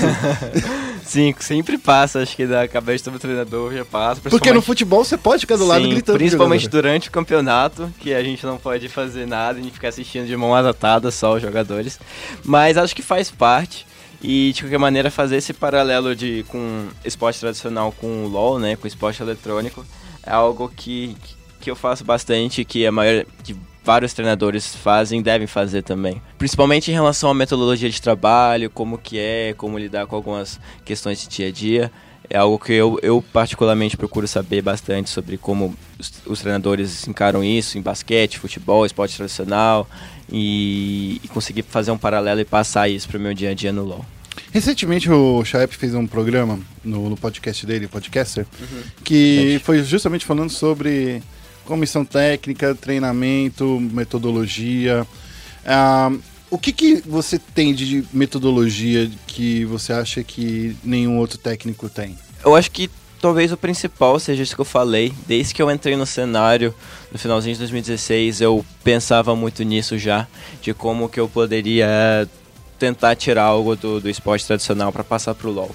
S6: Sim, sempre passa, acho que da cabeça do treinador já passa.
S5: Porque no futebol você pode ficar do lado
S6: Sim,
S5: gritando.
S6: Principalmente durante o campeonato, que a gente não pode fazer nada, a gente fica assistindo de mãos atadas só os jogadores. Mas acho que faz parte. E de qualquer maneira fazer esse paralelo de com esporte tradicional com o LoL, né, com esporte eletrônico, é algo que, que eu faço bastante, que a maior vários treinadores fazem e devem fazer também. Principalmente em relação à metodologia de trabalho, como que é, como lidar com algumas questões de dia a dia. É algo que eu, eu particularmente procuro saber bastante sobre como os, os treinadores encaram isso em basquete, futebol, esporte tradicional e, e conseguir fazer um paralelo e passar isso para o meu dia a dia no LoL.
S5: Recentemente o Chaep fez um programa no, no podcast dele, Podcaster, que foi justamente falando sobre comissão técnica, treinamento, metodologia. Ah, o que, que você tem de metodologia que você acha que nenhum outro técnico tem?
S6: Eu acho que talvez o principal seja isso que eu falei. Desde que eu entrei no cenário no finalzinho de 2016, eu pensava muito nisso já, de como que eu poderia tentar tirar algo do, do esporte tradicional para passar pro LoL.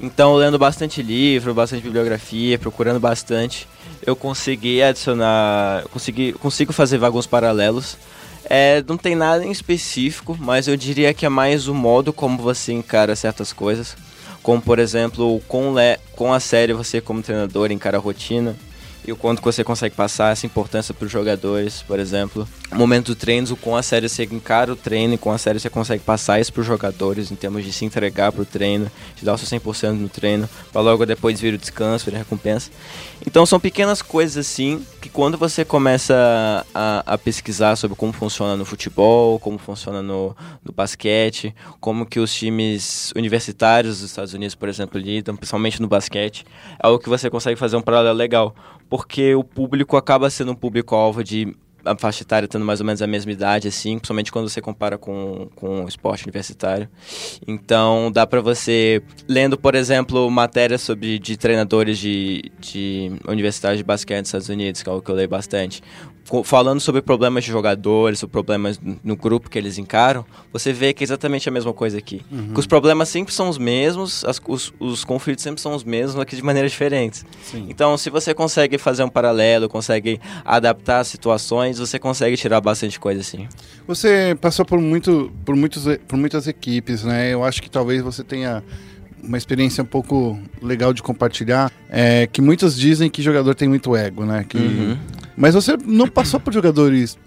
S6: Então, lendo bastante livro, bastante bibliografia, procurando bastante, eu consegui adicionar, consegui, consigo fazer alguns paralelos. É, não tem nada em específico, mas eu diria que é mais o modo como você encara certas coisas. Como, por exemplo, com, le com a série você como treinador encara a rotina e o quanto você consegue passar essa importância para os jogadores, por exemplo. No momento do treino, o com a série você encara o treino e com a série você consegue passar isso para os jogadores em termos de se entregar para o treino, de dar o seu 100% no treino, para logo depois vir o descanso, vir a recompensa. Então são pequenas coisas assim que quando você começa a, a pesquisar sobre como funciona no futebol, como funciona no, no basquete, como que os times universitários dos Estados Unidos, por exemplo, lidam, principalmente no basquete, é algo que você consegue fazer um paralelo legal, porque o público acaba sendo um público-alvo de a faixa etária tendo mais ou menos a mesma idade, assim, principalmente quando você compara com, com o esporte universitário. Então, dá pra você, lendo, por exemplo, matérias sobre de treinadores de, de universidade de basquete dos Estados Unidos, que é algo que eu leio bastante, falando sobre problemas de jogadores, sobre problemas no- grupo que eles encaram, você vê que é exatamente a mesma coisa aqui. Que os problemas sempre são os mesmos, as- os, os conflitos sempre são os mesmos, aqui de maneiras diferentes. Então, se você consegue fazer um paralelo, consegue adaptar as situações, você consegue tirar bastante coisa assim.
S5: Você passou por, muito, por, muitos, por muitas equipes, né? Eu acho que talvez você tenha uma experiência um pouco legal de compartilhar. É, que muitos dizem que jogador tem muito ego, né? Que...
S6: Uhum.
S5: Mas você não passou por jogadores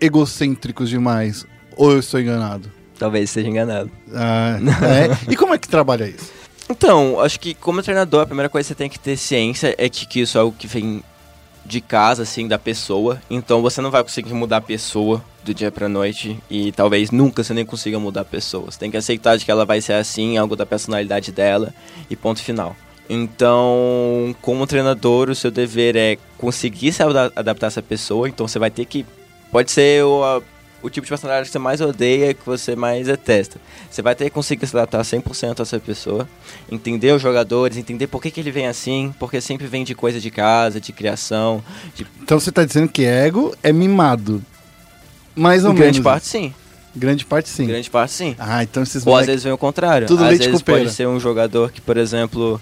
S5: egocêntricos demais? Ou eu estou enganado?
S6: Talvez esteja enganado.
S5: Ah, é? E como é que trabalha isso?
S6: Então, acho que como treinador, a primeira coisa que você tem que ter ciência é de que isso é algo que vem de casa, assim, da pessoa. Então você não vai conseguir mudar a pessoa do dia pra noite e talvez nunca você nem consiga mudar a pessoa. Você tem que aceitar de que ela vai ser assim, algo da personalidade dela e ponto final. Então, como treinador, o seu dever é conseguir se ada- adaptar a essa pessoa. Então você vai ter que. Pode ser o, o tipo de personalidade que você mais odeia, que você mais detesta. Você vai ter que conseguir se adaptar 100% a essa pessoa, entender os jogadores, entender por que, que ele vem assim, porque sempre vem de coisa de casa, de criação, de
S5: Então você está dizendo que ego é mimado. Mais ou
S6: em
S5: menos.
S6: grande parte sim.
S5: Grande parte sim.
S6: Grande parte sim.
S5: Ah, então esses
S6: Ou às vezes vem o contrário.
S5: Tudo
S6: às vezes pode ser um jogador que, por exemplo,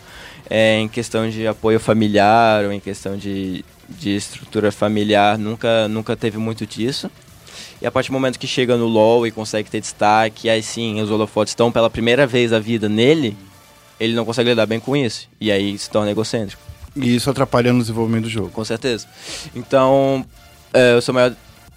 S6: é, em questão de apoio familiar ou em questão de, de estrutura familiar, nunca, nunca teve muito disso. E a partir do momento que chega no LoL e consegue ter destaque, aí sim, os holofotes estão pela primeira vez da vida nele, ele não consegue lidar bem com isso. E aí se torna egocêntrico.
S5: E isso atrapalha no desenvolvimento do jogo.
S6: Com certeza. Então, é, o seu maior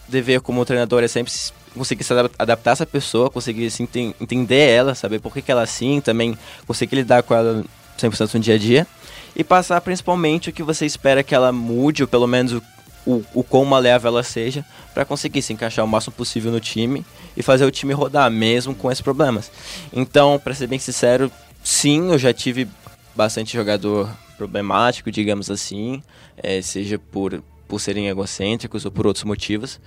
S6: dever como treinador é sempre conseguir se adap- adaptar a essa pessoa, conseguir se enten- entender ela, saber por que, que ela é assim, também conseguir lidar com ela 100% no dia a dia. e passar principalmente o que você espera que ela mude, ou pelo menos o, o, o quão maleável ela seja, para conseguir se encaixar o máximo possível no time e fazer o time rodar, mesmo com esses problemas. Então, para ser bem sincero, sim, eu já tive bastante jogador problemático, digamos assim, eh, seja por, por serem egocêntricos ou por outros motivos.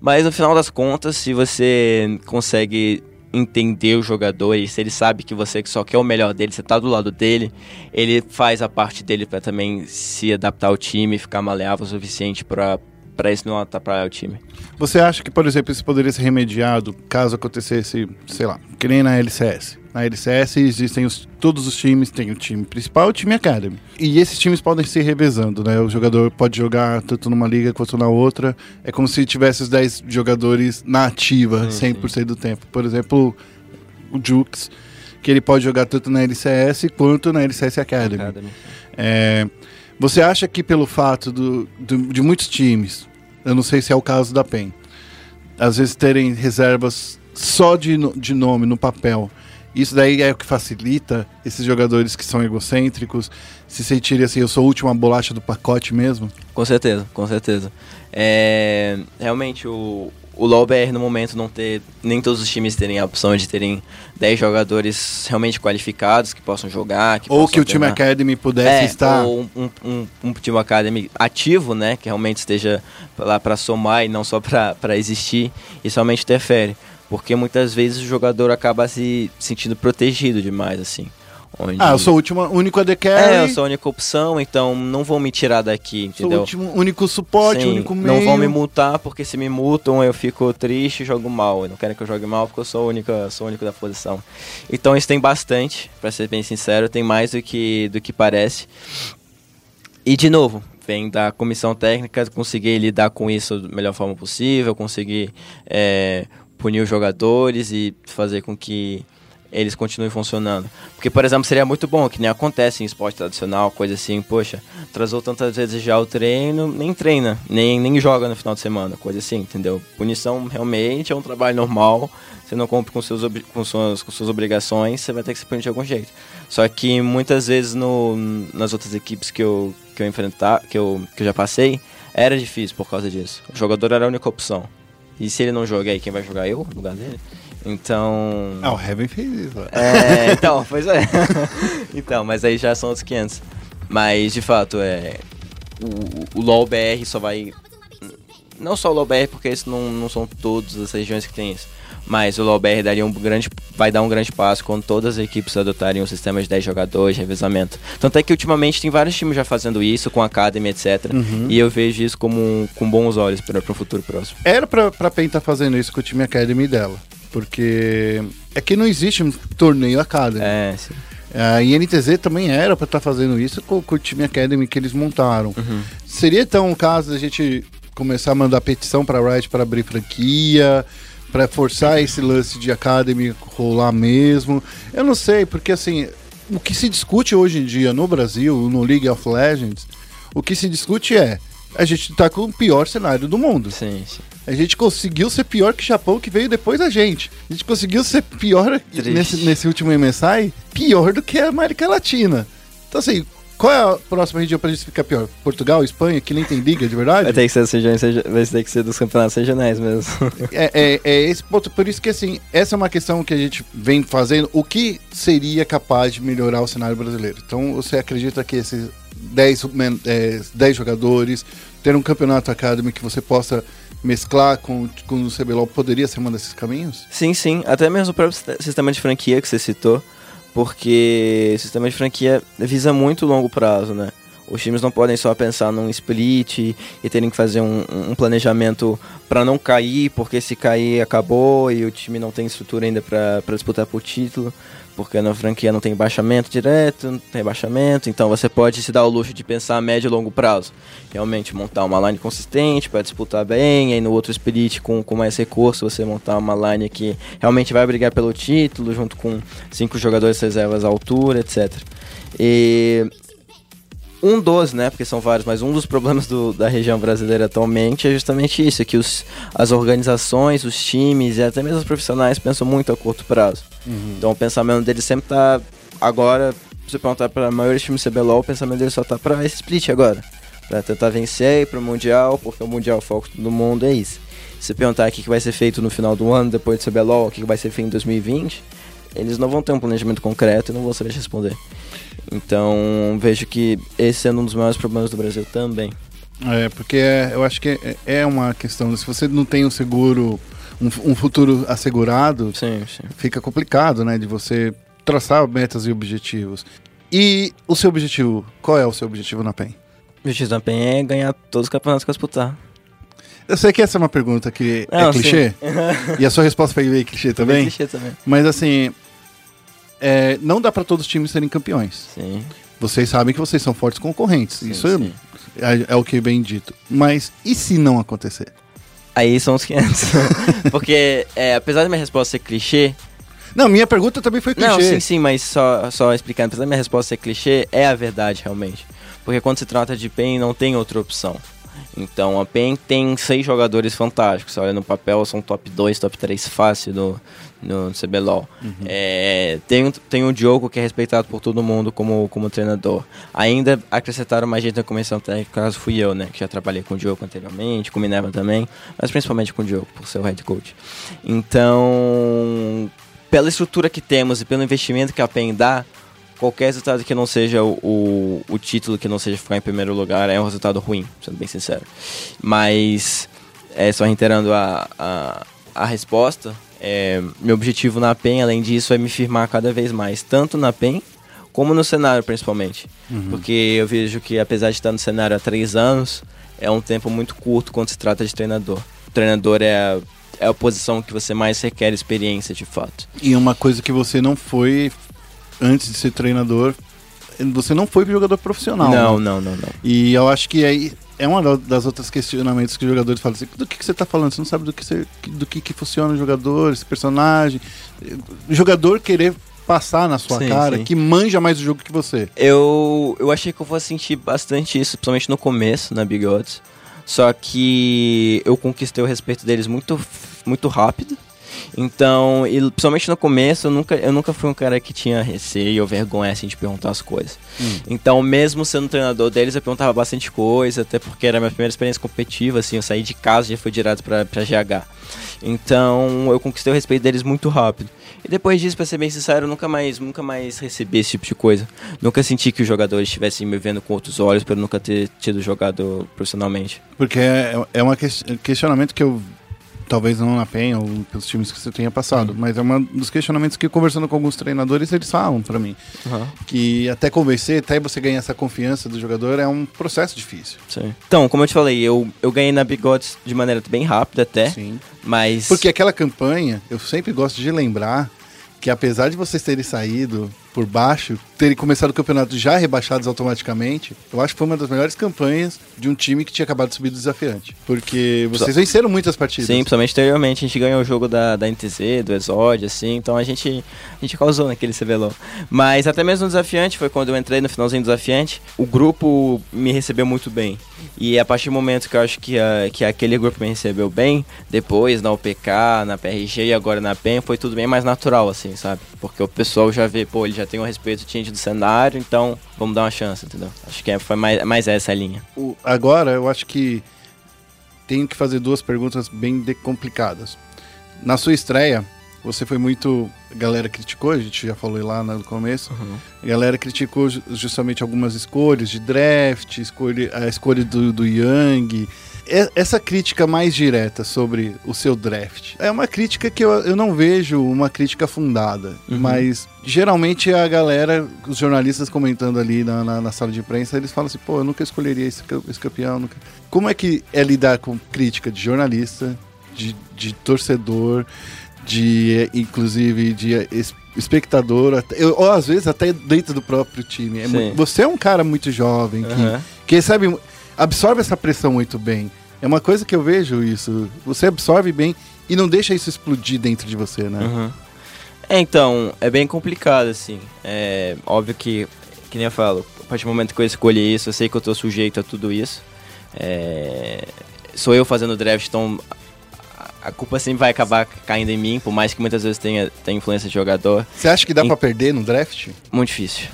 S6: Mas no final das contas, se você consegue entender o jogador e se ele sabe que você só quer o melhor dele, você tá do lado dele, ele faz a parte dele para também se adaptar ao time, ficar maleável o suficiente para para isso não atrapalhar o time.
S5: Você acha que, por exemplo, isso poderia ser remediado caso acontecesse, sei lá, que nem na LCS? Na LCS existem os, todos os times, tem o time principal e o time Academy. E esses times podem se revezando, né? O jogador pode jogar tanto numa liga quanto na outra. É como se tivesse os 10 jogadores na ativa 100% do tempo. Por exemplo, o Jukes, que ele pode jogar tanto na LCS quanto na LCS Academy.
S6: Academy.
S5: É, você acha que pelo fato do, do- de muitos times, eu não sei se é o caso da PEN, às vezes terem reservas só de, de nome no papel, isso daí é o que facilita esses jogadores que são egocêntricos se sentirem assim, eu sou a última bolacha do pacote mesmo?
S6: Com certeza, com certeza. É, realmente, o, o LoL BR no momento não ter. Nem todos os times terem a opção de terem 10 jogadores realmente qualificados que possam jogar. Que
S5: Ou
S6: possam
S5: que o time
S6: alternar.
S5: Academy pudesse
S6: É,
S5: estar.
S6: ou um, um, um time Academy ativo, né? Que realmente esteja lá para somar e não só para existir. Isso realmente interfere. Porque muitas vezes o jogador acaba se sentindo protegido demais, assim. Onde...
S5: Ah, eu sou o último, único AD
S6: É,
S5: carry,
S6: eu sou a única opção, então não vão me tirar daqui,
S5: sou o
S6: entendeu?
S5: último, único suporte,
S6: Sim,
S5: único meio.
S6: não vão me multar, porque se me multam eu fico triste e jogo mal. Não quero que eu jogue mal porque eu sou o único, sou o único da posição. Então isso tem bastante, pra ser bem sincero, tem mais do que, do que parece. E de novo, vem da comissão técnica conseguir lidar com isso da melhor forma possível, conseguir é, punir os jogadores e fazer com que eles continuem funcionando. Porque, por exemplo, seria muito bom, que nem acontece em esporte tradicional, coisa assim, poxa, atrasou tantas vezes já o treino, nem treina, nem, nem joga no final de semana, coisa assim, entendeu? Punição realmente é um trabalho normal, você não cumpre com, seus, com, suas, com suas obrigações, você vai ter que se punir de algum jeito. Só que muitas vezes no, nas outras equipes que eu, que eu enfrentar, que eu, que eu já passei, era difícil por causa disso. O jogador era a única opção. E se ele não joga aí, quem vai jogar eu no lugar dele? Então.
S5: Ah, o Heaven fez isso. ó.
S6: É, então, pois é. então, mas aí já são outros 500. Mas, de fato, é. O, o LoL BR só vai. Não só o LoL BR, porque isso não, não são todas as regiões que tem isso. Mas o LoL BR daria um grande, vai dar um grande passo quando todas as equipes adotarem um sistema de 10 jogadores, revezamento. Tanto é que ultimamente tem vários times já fazendo isso, com Academy, etc. E eu vejo isso como um- com bons olhos para um futuro próximo.
S5: Era pra, pra PEN estar fazendo isso com o time Academy dela. Porque é que não existe um torneio Academy.
S6: É, sim.
S5: A INTZ também era pra estar fazendo isso com, com o time Academy que eles montaram. Seria então o caso da gente começar a mandar petição pra Riot para abrir franquia, pra forçar esse lance de Academy rolar mesmo? Eu não sei, porque assim, o que se discute hoje em dia no Brasil, no League of Legends, o que se discute é a gente tá com o pior cenário do mundo.
S6: Sim, sim.
S5: A gente conseguiu ser pior que o Japão, que veio depois da gente. A gente conseguiu ser pior
S6: Triste.
S5: nesse, nesse último MSI, pior do que a América Latina. Então, assim, qual é a próxima região pra gente ficar pior? Portugal, Espanha, que nem tem liga de verdade?
S6: Vai ter que ser, regi- vai ter que ser dos campeonatos regionais mesmo.
S5: É, é- é esse ponto. Por isso que, assim, essa é uma questão que a gente vem fazendo. O que seria capaz de melhorar o cenário brasileiro? Então, você acredita que esses 10, men- é, 10 jogadores, ter um campeonato academy que você possa mesclar com, com o CBLOL poderia ser um desses caminhos?
S6: Sim, sim. Até mesmo o próprio siste- sistema de franquia que você citou, porque o sistema de franquia visa muito longo prazo, né? Os times não podem só pensar num split e terem que fazer um, um planejamento para não cair, porque se cair acabou e o time não tem estrutura ainda para disputar por título, porque na franquia não tem baixamento direto, não tem baixamento, então você pode se dar o luxo de pensar a médio e longo prazo. Realmente montar uma line consistente para disputar bem, aí no outro split com, com mais recurso você montar uma line que realmente vai brigar pelo título, junto com cinco jogadores reservas à altura, etc. E um dos, né, porque são vários, mas um dos problemas do- da região brasileira atualmente é justamente isso, é que os, as organizações, os times e até mesmo os profissionais pensam muito a curto prazo. Então o pensamento deles sempre tá agora você perguntar pra maioria dos times CBLOL, o pensamento dele só tá pra esse split agora. Pra tentar vencer e ir pro Mundial, porque o Mundial, o foco todo mundo é isso. Se você perguntar o que, que vai ser feito no final do ano, depois do CBLOL, o que, que vai ser feito em 2020, eles não vão ter um planejamento concreto e não vão saber responder. Então, vejo que esse é um dos maiores problemas do Brasil também.
S5: É, porque é- eu acho que é, é uma questão. Se você não tem um seguro, um, um futuro assegurado,
S6: Sim, sim.
S5: fica complicado, né? De você traçar metas e objetivos. E o seu objetivo? Qual é o seu objetivo na PEN?
S6: O objetivo da PEN é ganhar todos os campeonatos que eu disputar.
S5: Eu sei que essa é uma pergunta que é
S6: Não,
S5: clichê. E a sua resposta foi meio clichê
S6: Também
S5: também.
S6: clichê também.
S5: Mas assim, é, não dá pra todos os times serem campeões.
S6: Sim.
S5: Vocês sabem que vocês são fortes concorrentes.
S6: Sim,
S5: Isso é-
S6: sim.
S5: É, é o que é bem dito. Mas e se não acontecer?
S6: Aí são os 500. Porque, é, apesar da minha resposta ser clichê,
S5: Não, minha pergunta também foi clichê.
S6: Não, sim, sim, mas só, só explicando, apesar da minha resposta ser clichê, é a verdade realmente. Porque quando se trata de PEN, não tem outra opção. Então a PEN tem seis jogadores fantásticos. Olha no papel, são top 2, top 3 fácil no, no CBLOL. É, tem, tem o Diogo que é respeitado por todo mundo como, como treinador. Ainda acrescentaram mais gente na comissão técnica, caso fui eu, né? Que já trabalhei com o Diogo anteriormente, com o Minerva também, mas principalmente com o Diogo, por ser o head coach. Então, pela estrutura que temos e pelo investimento que a PEN dá, qualquer resultado que não seja o, o, o título, que não seja ficar em primeiro lugar, é um resultado ruim, sendo bem sincero. Mas, é, só reiterando a, a, a resposta, é, meu objetivo na PEN, além disso, é me firmar cada vez mais, tanto na PEN como no cenário, principalmente. Porque eu vejo que, apesar de estar no cenário há três anos, é um tempo muito curto quando se trata de treinador. O treinador é a, é a posição que você mais requer experiência, de fato.
S5: E uma coisa que você não foi antes de ser treinador, você não foi jogador profissional.
S6: não,
S5: né?
S6: não, não, não.
S5: E eu acho que aí é uma da- das outras questionamentos que os jogadores falam assim, do que, que você tá falando? Você não sabe do que, você, do que, que funciona o jogador, esse personagem. O jogador querer passar na sua
S6: Sim,
S5: cara
S6: sim.
S5: que manja mais o jogo que você.
S6: Eu, eu achei que eu fosse sentir bastante isso, principalmente no começo, na Big Odds. Só que eu conquistei o respeito deles muito, muito rápido. Então, e principalmente no começo, eu nunca, eu nunca fui um cara que tinha receio ou vergonha assim, de perguntar as coisas. Então, mesmo sendo treinador deles, eu perguntava bastante coisa, até porque era a minha primeira experiência competitiva, assim, eu saí de casa e já fui direto pra, pra GH. Então, eu conquistei o respeito deles muito rápido. E depois disso, pra ser bem sincero, eu nunca mais, nunca mais recebi esse tipo de coisa. Nunca senti que os jogadores estivessem me vendo com outros olhos por eu nunca ter tido jogado profissionalmente.
S5: Porque é, é um questionamento que eu. Talvez não na PEN ou pelos times que você tenha passado, mas é um dos questionamentos que, conversando com alguns treinadores, eles falam pra mim. Que até convencer, até você ganhar essa confiança do jogador, é um processo difícil.
S6: Sim. Então, como eu te falei, eu, eu ganhei na Bigodes de maneira bem rápida até,
S5: Sim.
S6: mas...
S5: Porque aquela campanha, eu sempre gosto de lembrar que apesar de vocês terem saído por baixo, terem começado o campeonato já rebaixados automaticamente, eu acho que foi uma das melhores campanhas de um time que tinha acabado de subir do desafiante. Porque vocês venceram muitas partidas.
S6: Sim, principalmente anteriormente, a gente ganhou o jogo da, da NTZ, do Exod, assim, então a gente, a gente causou naquele CBLOL. Mas até mesmo no desafiante, foi quando eu entrei no finalzinho do desafiante, o grupo me recebeu muito bem. E a partir do momento que eu acho que, a, que aquele grupo me recebeu bem, depois na UPK, na PRG e agora na PEN, foi tudo bem mais natural, assim, sabe? Porque o pessoal já vê, pô, ele já tem um respeito tinha do cenário, então vamos dar uma chance, entendeu? Acho que é, foi mais, mais essa a linha.
S5: O- agora eu acho que tenho que fazer duas perguntas bem complicadas. Na sua estreia, você foi muito. A galera criticou, a gente já falou lá no começo. A galera criticou ju- justamente algumas escolhas de draft, escolha, a escolha do, do Young. Essa crítica mais direta sobre o seu draft é uma crítica que eu, eu não vejo uma crítica fundada, mas geralmente a galera, os jornalistas comentando ali na, na, na sala de imprensa, eles falam assim: pô, eu nunca escolheria esse, esse campeão. nunca." Como é que é lidar com crítica de jornalista, de, de torcedor, de inclusive de es- espectador, até- ou às vezes até dentro do próprio time? É mu-
S6: Sim.
S5: você é um cara muito jovem que
S6: Aham.
S5: que recebe, absorve essa pressão muito bem. É uma coisa que eu vejo isso. Você absorve bem e não deixa isso explodir dentro de você, né?
S6: Uhum. É, então, é bem complicado, assim. É óbvio que, que nem eu falo, a partir do momento que eu escolhi isso, eu sei que eu tô sujeito a tudo isso. É, sou eu fazendo draft, então a- culpa sempre vai acabar caindo em mim, por mais que muitas vezes tenha, tenha influência de jogador.
S5: Você acha que dá
S6: Em-
S5: pra perder no draft?
S6: Muito difícil.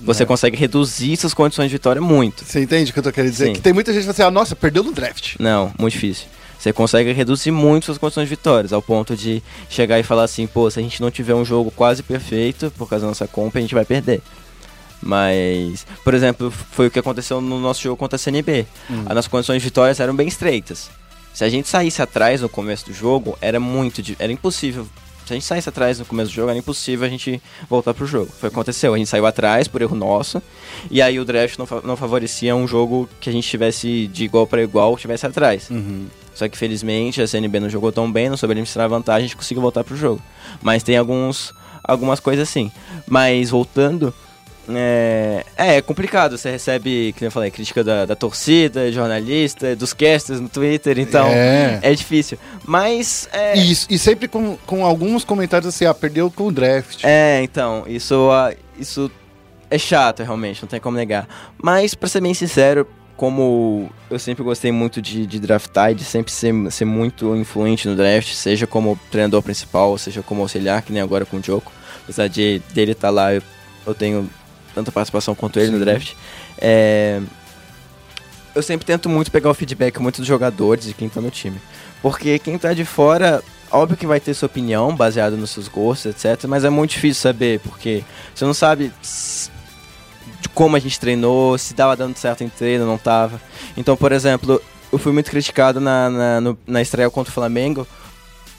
S6: Você consegue reduzir suas condições de vitória muito.
S5: Você entende o que eu tô querendo dizer?
S6: Sim.
S5: Que tem muita gente que fala assim, ah, nossa, perdeu no draft.
S6: Não, muito difícil. Você consegue reduzir muito suas condições de vitórias, ao ponto de chegar e falar assim, pô, se a gente não tiver um jogo quase perfeito, por causa da nossa compra, a gente vai perder. Mas, por exemplo, foi o que aconteceu no nosso jogo contra a CNB. As nossas condições de vitórias eram bem estreitas. Se a gente saísse atrás no começo do jogo, era muito. Era impossível. Se a gente saísse atrás no começo do jogo, era impossível a gente voltar pro jogo. Foi o que aconteceu. A gente saiu atrás por erro nosso. E aí o draft não, fa- não favorecia um jogo que a gente tivesse de igual para igual, tivesse atrás. Só que felizmente a CNB não jogou tão bem, não soube administrar a vantagem, a gente conseguiu voltar pro jogo. Mas tem alguns, algumas coisas assim. Mas voltando, é, é, complicado. Você recebe, como eu falei, crítica da, da torcida, jornalista, dos casters no Twitter, então
S5: É.
S6: é, difícil. Mas é,
S5: E, isso- e sempre com, com alguns comentários assim, ah, perdeu com o draft.
S6: é, então, isso, ah, isso é chato, realmente, não tem como negar. Mas, pra ser bem sincero, como eu sempre gostei muito de, de draftar e de sempre ser, ser muito influente no draft, seja como treinador principal, seja como auxiliar, que nem agora com o Joko. Apesar de dele estar lá, eu, eu tenho tanta participação quanto ele no draft. É, eu sempre tento muito pegar o feedback muito dos jogadores e quem tá no time. Porque quem tá de fora, óbvio que vai ter sua opinião baseada nos seus gostos, etc. Mas é muito difícil saber, porque você não sabe de como a gente treinou, se tava dando certo em treino, não tava. Então, por exemplo, eu fui muito criticado na, na, no- na estreia contra o Flamengo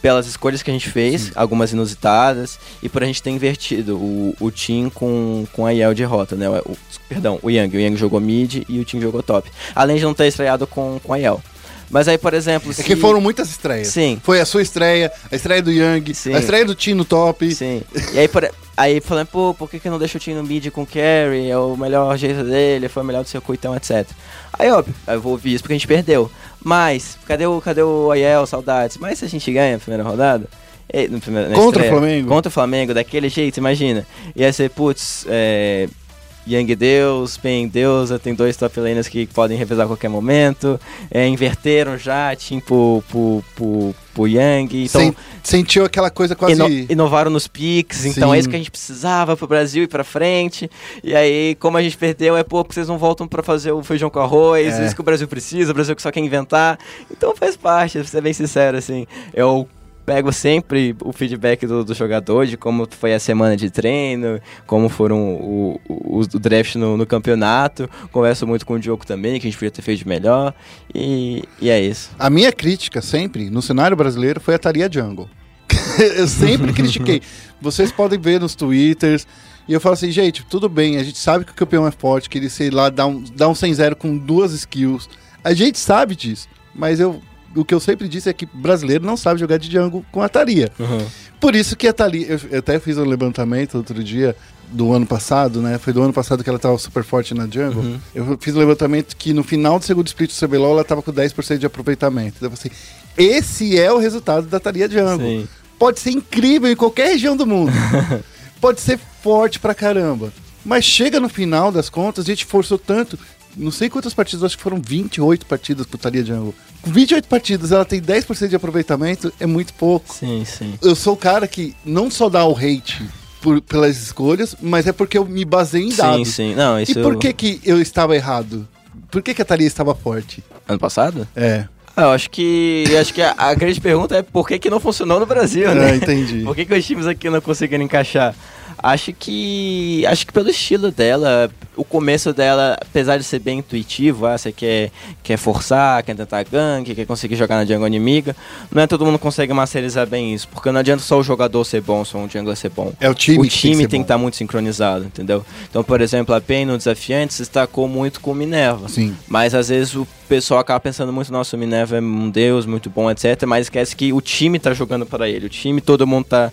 S6: pelas escolhas que a gente fez, algumas inusitadas, e por a gente ter invertido o, o Team com, com a Yel de rota, né? O, perdão, o Yang. O Yang jogou mid e o Team jogou top. Além de não ter estreado com, com a Yel. Mas aí, por exemplo.
S5: É
S6: se-
S5: que foram muitas estreias.
S6: Sim.
S5: Foi a sua estreia, a estreia do Young,
S6: Sim.
S5: a estreia do Tino Top.
S6: Sim. E aí, por, aí falando, pô, por que, que não deixa o time no mid com o Carry? É o melhor jeito dele, foi o melhor do circuitão, etc. Aí, óbvio, eu vou ouvir isso porque a gente perdeu. Mas, cadê o, cadê o Aiel, saudades? Mas se a gente ganha a primeira rodada. eh, na
S5: Contra o
S6: estreia,
S5: Flamengo?
S6: Contra o Flamengo, daquele jeito, imagina. Ia ser, putz, é, Yang Deus, Pen Deusa, tem dois top laners que podem revezar a qualquer momento. É, inverteram já, Team pro, pro, pro, pro Yang. Então,
S5: Sen- sentiu aquela coisa quase.
S6: Ino- inovaram nos picks, então é isso que a gente precisava pro Brasil ir pra frente. E aí, como a gente perdeu, é porque vocês não voltam pra fazer o feijão com arroz,
S5: É.
S6: isso que o Brasil precisa, o Brasil que só quer inventar. Então faz parte, pra ser bem sincero, assim. Eu pego sempre o feedback do, do jogador de como foi a semana de treino, como foram o, o, o draft no, no campeonato. Converso muito com o Diogo também, que a gente podia ter feito melhor. E, e é isso.
S5: A minha crítica sempre, no cenário brasileiro, foi a Taria Jungle. eu sempre critiquei. Vocês podem ver nos twitters. E eu falo assim, gente, tudo bem, a gente sabe que o campeão é forte, que ele, sei lá, dá um, dá um 100-0 com duas skills. A gente sabe disso. Mas eu, o que eu sempre disse é que brasileiro não sabe jogar de jungle com a Taria. Por isso que a Thalia, eu, eu até fiz um levantamento outro dia do ano passado, né? Foi do ano passado que ela tava super forte na jungle.
S6: Uhum.
S5: Eu fiz um levantamento que no final do segundo split do CBLOL ela tava com 10% de aproveitamento. Então, assim, esse é o resultado da Thalia Jungle.
S6: Sim.
S5: Pode ser incrível em qualquer região do mundo. Pode ser forte pra caramba. Mas chega no final das contas, a gente forçou tanto. Não sei quantas partidas, acho que foram 28 partidas pro Thalia Jungle. Com 28 partidas, ela tem 10% de aproveitamento, é muito pouco
S6: Sim, sim.
S5: eu sou o cara que não só dá o hate por- pelas escolhas, mas é porque eu me baseio em
S6: Sim,
S5: dados.
S6: sim. Não, isso
S5: E por que que eu estava errado? Por que que a Thalia estava forte?
S6: Ano passado?
S5: É,
S6: Ah, eu acho que. eu acho que a, a grande pergunta é por que, que não funcionou no Brasil,
S5: ah,
S6: né?
S5: entendi.
S6: Por que, que os times aqui não conseguiram encaixar? Acho que. Acho que pelo estilo dela, o começo dela, apesar de ser bem intuitivo, ah, você quer, quer forçar, quer tentar gank, quer conseguir jogar na jungle inimiga, não é todo mundo consegue masterizar bem isso, porque não adianta só o jogador ser bom, só um jungler ser bom.
S5: É o time
S6: o
S5: que tem que
S6: time tem que estar muito sincronizado, entendeu? Então, por exemplo, a PEN no desafiante se destacou muito com o Minerva.
S5: Sim.
S6: Mas às vezes o pessoal acaba pensando muito, nossa, o Minerva é um deus, muito bom, etc. Mas esquece que o time tá jogando para ele. O time, todo mundo tá.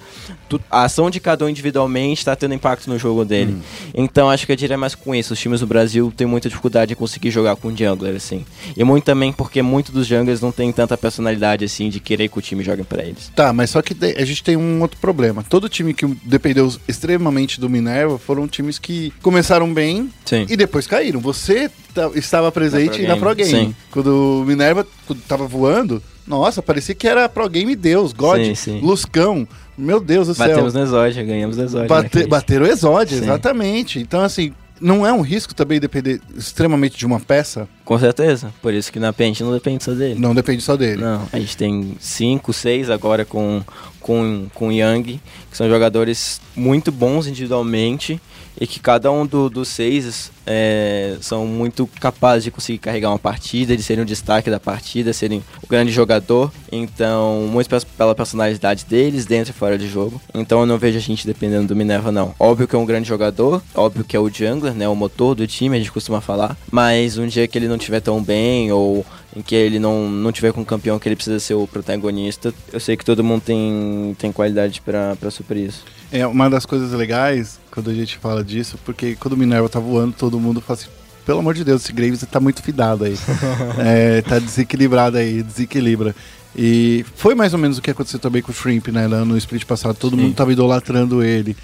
S6: tu- a ação de cada um individualmente tá tendo impacto no jogo dele.
S5: Hum.
S6: Então acho que eu diria mais com isso. Os times do Brasil têm muita dificuldade em conseguir jogar com jungler, assim. E muito também porque muitos dos junglers não têm tanta personalidade, assim, de querer que o time jogue para eles.
S5: Tá, mas só que a gente tem um outro problema. Todo time que dependeu extremamente do Minerva foram times que começaram bem
S6: Sim.
S5: e depois caíram. Você estava presente
S6: Pro
S5: na
S6: Game,
S5: Pro Game.
S6: Sim.
S5: Quando o Minerva quando tava voando, nossa, parecia que era Pro Game Deus, God,
S6: Sim, sim.
S5: Luscão. Meu Deus do céu.
S6: Batemos no Exódia, ganhamos no Exódia.
S5: Bate,
S6: naquele-
S5: bater o Exódio,
S6: Sim.
S5: exatamente. Então, assim, não é um risco também depender extremamente de uma peça?
S6: Com certeza. Por isso que na PEN a gente não depende só dele.
S5: Não depende só dele.
S6: Não, a gente tem cinco, seis agora com, com, com Young, que são jogadores muito bons individualmente e que cada um do- dos seis é, são muito capazes de conseguir carregar uma partida, de serem o destaque da partida, serem o grande jogador. Então, muito pe- pela personalidade deles, dentro e fora de jogo. Então, eu não vejo a gente dependendo do Minerva, não. Óbvio que é um grande jogador, óbvio que é o jungler, né, o motor do time, a gente costuma falar. Mas um dia que ele não estiver tão bem ou em que ele não, não tiver com um campeão que ele precisa ser o protagonista, eu sei que todo mundo tem, tem qualidade pra suprir isso.
S5: É uma das coisas legais quando a gente fala disso, porque quando o Minerva tá voando, todo mundo fala assim, pelo amor de Deus, esse Graves tá muito fidado aí. é, tá desequilibrado aí, desequilibra. E foi mais ou menos o que aconteceu também com o Shrimp, né? lá No split passado, todo
S6: Sim.
S5: mundo tava idolatrando ele.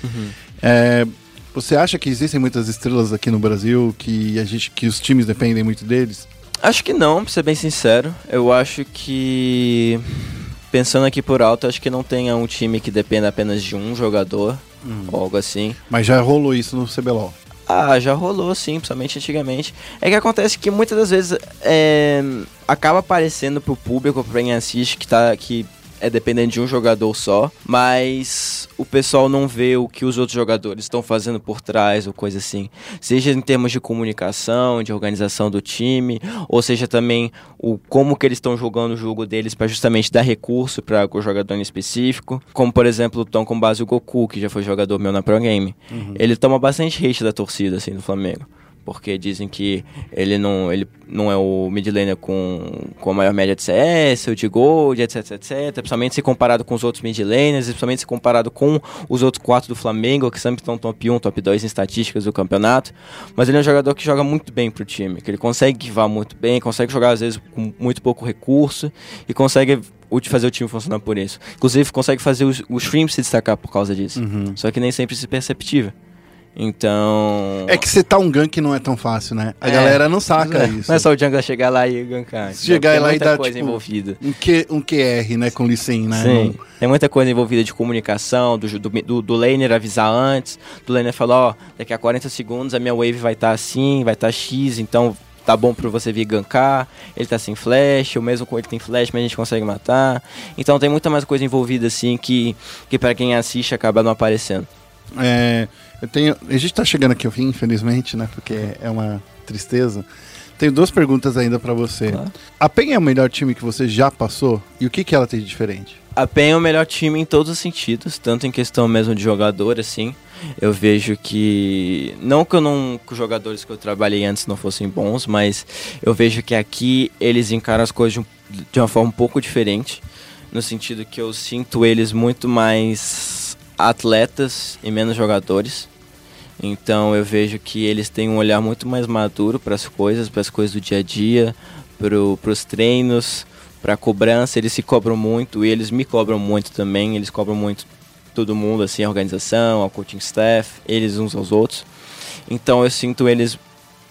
S5: É, você acha que existem muitas estrelas aqui no Brasil que a gente, que os times dependem muito deles?
S6: Acho que não, pra ser bem sincero. Eu acho que. Pensando aqui por alto, acho que não tenha um time que dependa apenas de um jogador, ou algo assim.
S5: Mas já rolou isso no CBLOL.
S6: Ah, já rolou sim, principalmente antigamente. É que acontece que muitas das vezes é, acaba aparecendo pro público, pra quem assiste, que, tá, que é dependente de um jogador só, mas o pessoal não vê o que os outros jogadores estão fazendo por trás ou coisa assim. Seja em termos de comunicação, de organização do time, ou seja também o como que eles estão jogando o jogo deles para justamente dar recurso para o jogador em específico. Como por exemplo, estão com base o Goku, que já foi jogador meu na Pro Game. Ele toma bastante hate da torcida assim do Flamengo. Porque dizem que ele não, ele não é o mid laner com, com a maior média de CS, ou de Gold, etc, etc. Principalmente se comparado com os outros mid laners, principalmente se comparado com os outros quatro do Flamengo, que sempre estão top 1, top 2 em estatísticas do campeonato. Mas ele é um jogador que joga muito bem pro time, que ele consegue guivar muito bem, consegue jogar às vezes com muito pouco recurso, e consegue o- fazer o time funcionar por isso. Inclusive, consegue fazer os, os streams se destacar por causa disso. Só que nem sempre isso é perceptível. Então.
S5: É que setar um gank não é tão fácil, né? A
S6: É.
S5: galera não saca isso.
S6: Não é só o jungler chegar lá e gankar.
S5: Chegar
S6: Tem
S5: lá e
S6: muita
S5: dar,
S6: coisa
S5: tipo,
S6: envolvida.
S5: Um, Q, um QR, né, com Licin, né?
S6: Sim, tem muita coisa envolvida de comunicação, do, do, do, laner avisar antes, do laner falar, ó, daqui a 40 segundos a minha wave vai estar assim, vai estar X, então tá bom pra você vir gankar, ele tá sem flash, ou mesmo com ele tem flash, mas a gente consegue matar. Então tem muita mais coisa envolvida assim que, que para quem assiste acaba não aparecendo.
S5: É, eu tenho, a gente tá chegando aqui ao fim, infelizmente, né? Porque é uma tristeza. Tenho duas perguntas ainda pra você.
S6: Claro.
S5: A PEN é o melhor time que você já passou? E o que, que ela tem de diferente?
S6: A PEN é o melhor time em todos os sentidos, tanto em questão mesmo de jogador, assim. Eu vejo que. Não que, eu não, que os jogadores que eu trabalhei antes não fossem bons, mas eu vejo que aqui eles encaram as coisas de, um- de uma forma um pouco diferente. No sentido que eu sinto eles muito mais atletas e menos jogadores. Então eu vejo que eles têm um olhar muito mais maduro para as coisas, para as coisas do dia a dia, para os treinos, para a cobrança. Eles se cobram muito e eles me cobram muito também. Eles cobram muito todo mundo, assim, a organização, a coaching staff, eles uns aos outros. Então eu sinto eles.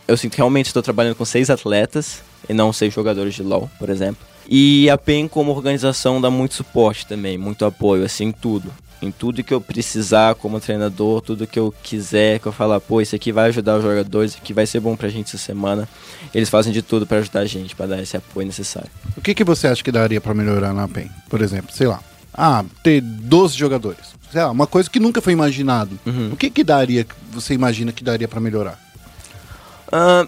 S6: Eu sinto que realmente estou trabalhando com seis atletas e não seis jogadores de LoL, por exemplo. E a PEN como organização dá muito suporte também, muito apoio, assim, tudo. Em tudo que eu precisar como treinador, tudo que eu quiser, que eu falar, pô, isso aqui vai ajudar os jogadores, isso aqui vai ser bom pra gente essa semana. Eles fazem de tudo pra ajudar a gente, pra dar esse apoio necessário.
S5: O que, que você acha que daria pra melhorar na PEN? Por exemplo, sei lá. Ah, ter 12 jogadores. Sei lá, uma coisa que nunca foi imaginado.
S6: Uhum.
S5: O que que daria, você imagina que daria pra melhorar?
S6: Ah,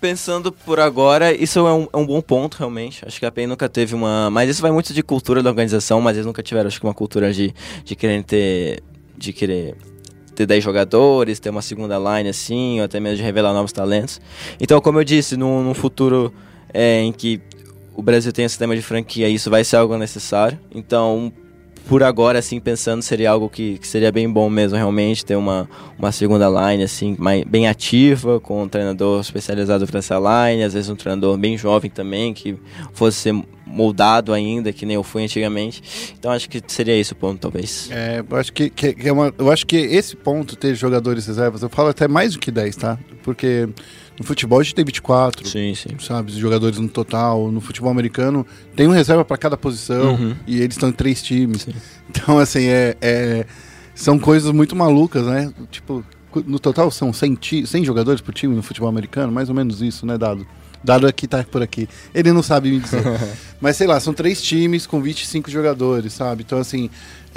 S6: pensando por agora, isso é um, é um bom ponto, realmente. Acho que a PEN nunca teve uma. Mas isso vai muito de cultura da organização, mas eles nunca tiveram, acho que, uma cultura de, de querer ter. de querer ter 10 jogadores, ter uma segunda line assim, ou até mesmo de revelar novos talentos. Então, como eu disse, num, num futuro é, em que o Brasil tem um sistema de franquia, isso vai ser algo necessário. Então, por agora, assim, pensando, seria algo que, que seria bem bom mesmo, realmente, ter uma, uma segunda line, assim, mais, bem ativa, com um treinador especializado para essa line, às vezes um treinador bem jovem também, que fosse ser moldado ainda, que nem eu fui antigamente. Então, acho que seria esse o ponto, talvez.
S5: É, eu acho que, que- que é uma, eu acho que esse ponto, ter jogadores reservas, eu falo até mais do que 10, tá? Porque no futebol a gente tem 24,
S6: Sim, sim.
S5: sabe, jogadores no total. No futebol americano tem um reserva pra cada posição
S6: Uhum.
S5: e eles estão em três times. Então, assim, é, é- são coisas muito malucas, né? Tipo, no total são 100, ti- 100 jogadores por time no futebol americano, mais ou menos isso, né, Dado? Dado aqui tá por aqui. Ele não sabe me dizer. Mas sei lá, são três times com 25 jogadores, sabe? Então, assim,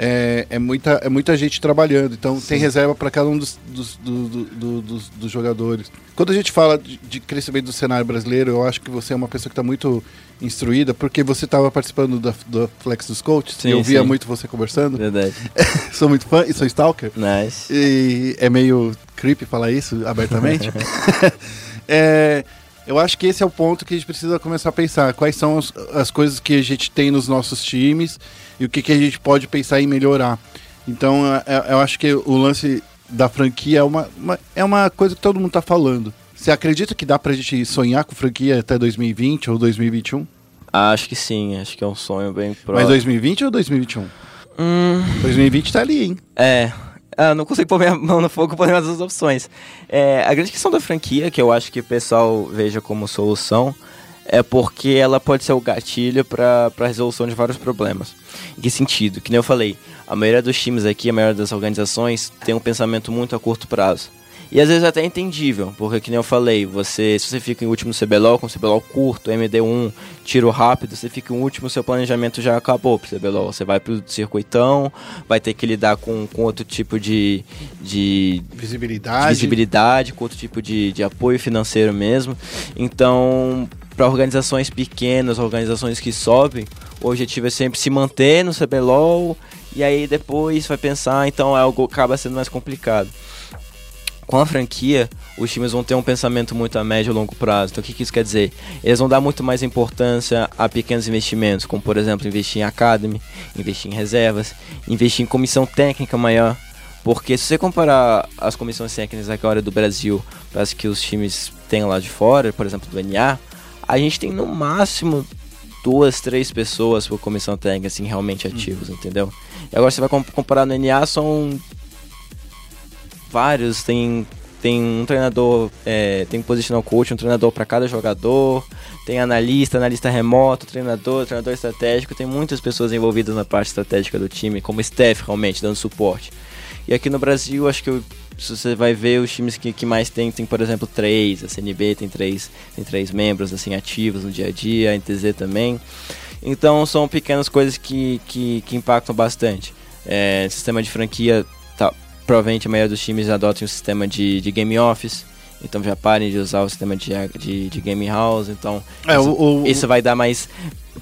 S5: é, é muita, é muita gente trabalhando. Então, tem reserva para cada um dos, dos, do- do- do- dos, dos jogadores. Quando a gente fala de, de crescimento do cenário brasileiro, eu acho que você é uma pessoa que está muito instruída, porque você estava participando da, da Flex dos Coaches,
S6: Sim,
S5: e eu via
S6: sim.
S5: muito você conversando.
S6: Verdade.
S5: sou muito fã e sou stalker.
S6: Nice.
S5: E é meio creepy falar isso abertamente. É, eu acho que esse é o ponto que a gente precisa começar a pensar. Quais são as, as coisas que a gente tem nos nossos times e o que, que a gente pode pensar em melhorar. Então, é- é- eu acho que o lance da franquia é uma, uma- é uma coisa que todo mundo está falando. Você acredita que dá pra gente sonhar com franquia até 2020 ou 2021?
S6: Acho que sim, acho que é um sonho bem
S5: Mas
S6: próximo.
S5: 2020 ou 2021?
S6: Hum,
S5: 2020 tá ali, hein?
S6: É. Ah, não consigo pôr minha mão no fogo por nenhuma das opções. É, a grande questão da franquia, que eu acho que o pessoal veja como solução, é porque ela pode ser o gatilho para a resolução de vários problemas. Em que sentido? Que nem eu falei, a maioria dos times aqui, a maioria das organizações tem um pensamento muito a curto prazo. E às vezes até é entendível, porque que nem eu falei, você, se você fica em último CBLOL, com CBLOL curto, MD1, tiro rápido, você fica em último, seu planejamento já acabou pro CBLOL. Você vai pro circuitão, vai ter que lidar com, com outro tipo de, de, de
S5: Visibilidade.
S6: visibilidade, com outro tipo de, de apoio financeiro mesmo. Então, para organizações pequenas, organizações que sobem, o objetivo é sempre se manter no CBLOL e aí depois vai pensar, então algo acaba sendo mais complicado. Com a franquia, os times vão ter um pensamento muito a médio e longo prazo. Então, o que, que isso quer dizer? Eles vão dar muito mais importância a pequenos investimentos, como por exemplo investir em academy, investir em reservas, investir em comissão técnica maior. Porque se você comparar as comissões técnicas agora do Brasil para as que os times têm lá de fora, por exemplo do NA, a gente tem no máximo duas, três pessoas por comissão técnica assim realmente ativos, entendeu? E agora você vai com- comparar no NA são vários, tem tem um treinador, é, tem um positional coach, um treinador para cada jogador, tem analista, analista remoto, treinador, treinador estratégico, tem muitas pessoas envolvidas na parte estratégica do time, como staff realmente, dando suporte. E aqui no Brasil, acho que eu- se você vai ver os times que, que mais tem, tem por exemplo três, a CNB tem três, tem três membros assim ativos no dia a dia, a NTZ também. Então são pequenas coisas que, que, que impactam bastante. É, sistema de franquia, tá, provavelmente a maioria dos times adotem um sistema de, de game office. Então já parem de usar o sistema de, de, de game house. Então
S5: É,
S6: isso,
S5: o- o-
S6: isso vai dar mais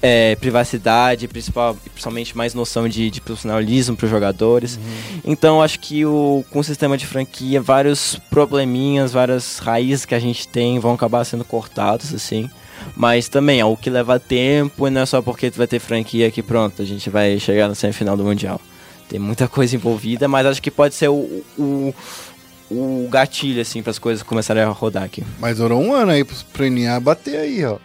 S6: é, privacidade, principal, principalmente mais noção de, de profissionalismo para os jogadores. Então acho que o, com o sistema de franquia, vários probleminhas, várias raízes que a gente tem vão acabar sendo cortados, assim. Mas também é o que leva tempo e não é só porque tu vai ter franquia que pronto, a gente vai chegar na semifinal do Mundial. Tem muita coisa envolvida, mas acho que pode ser o, o, o gatilho, assim, para as coisas começarem a rodar aqui.
S5: Mas durou um ano aí pro, NA bater aí, ó.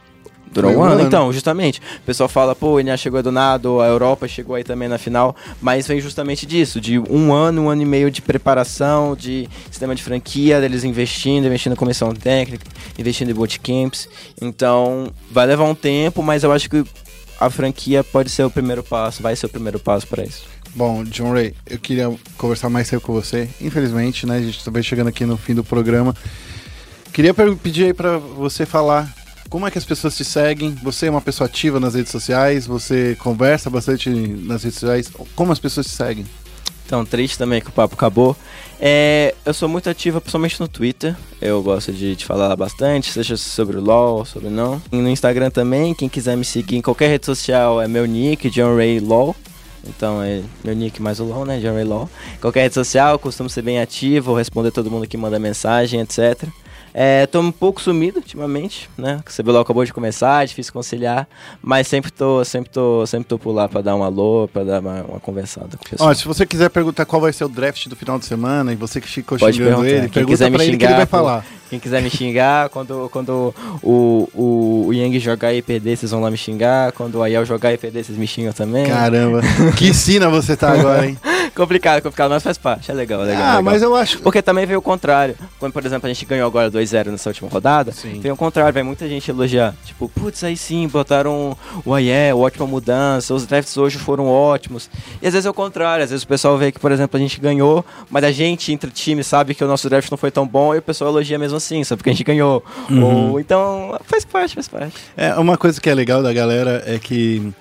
S6: Durou um
S5: um
S6: ano,
S5: ano.
S6: então, justamente. O pessoal fala, pô, o NA chegou do nada, a Europa chegou aí também na final, mas vem justamente disso, de um ano, um ano e meio de preparação, de sistema de franquia, deles investindo, investindo em comissão técnica, investindo em bootcamps. Então, vai levar um tempo, mas eu acho que a franquia pode ser o primeiro passo, vai ser o primeiro passo para isso.
S5: Bom, John Ray, eu queria conversar mais cedo com você. Infelizmente, né? A gente também chegando aqui no fim do programa. Queria pedir aí pra você falar como é que as pessoas te seguem. Você é uma pessoa ativa nas redes sociais, você conversa bastante nas redes sociais. Como as pessoas te seguem?
S6: Então, triste também que o papo acabou. É, eu sou muito ativa, principalmente no Twitter. Eu gosto de, de falar bastante, seja sobre o LoL, sobre não. E no Instagram também, quem quiser me seguir em qualquer rede social é meu nick, John Ray LoL. Então é meu nick mais o LoL, né? Ray LoL. Qualquer rede social, costumo ser bem ativo, responder todo mundo que manda mensagem, etc. É, tô um pouco sumido ultimamente, né? O CBLOL acabou de começar, é difícil conciliar, mas sempre tô, sempre tô, sempre tô por lá pra dar um alô, pra dar uma, uma conversada com o pessoal.
S5: Ó, se você quiser perguntar qual vai ser o draft do final de semana e você que ficou
S6: Pode
S5: xingando ele,
S6: Quem
S5: pergunta
S6: quiser me
S5: pra ele que ele
S6: xingar,
S5: vai falar.
S6: Quem quiser me xingar, quando, quando o, o, o Yang jogar e perder, vocês vão lá me xingar. Quando o Ayel jogar e perder, vocês me xingam também.
S5: Caramba, que sina você tá agora, hein?
S6: Complicado, complicado, mas faz parte. É legal, é legal.
S5: Ah,
S6: legal.
S5: mas eu acho.
S6: Porque também veio o contrário. Quando, por exemplo, a gente ganhou agora 2-0 nessa última rodada,
S5: Sim.
S6: veio o contrário, vai muita gente elogiar. Tipo, putz, aí sim, botaram o AE, ótima mudança, os drafts hoje foram ótimos. E às vezes é o contrário, às vezes o pessoal vê que, por exemplo, a gente ganhou, mas a gente, entre times, sabe que o nosso draft não foi tão bom e o pessoal elogia mesmo assim, só porque a gente ganhou. Ou, então, faz parte, faz parte.
S5: É, uma coisa que é legal da galera é que.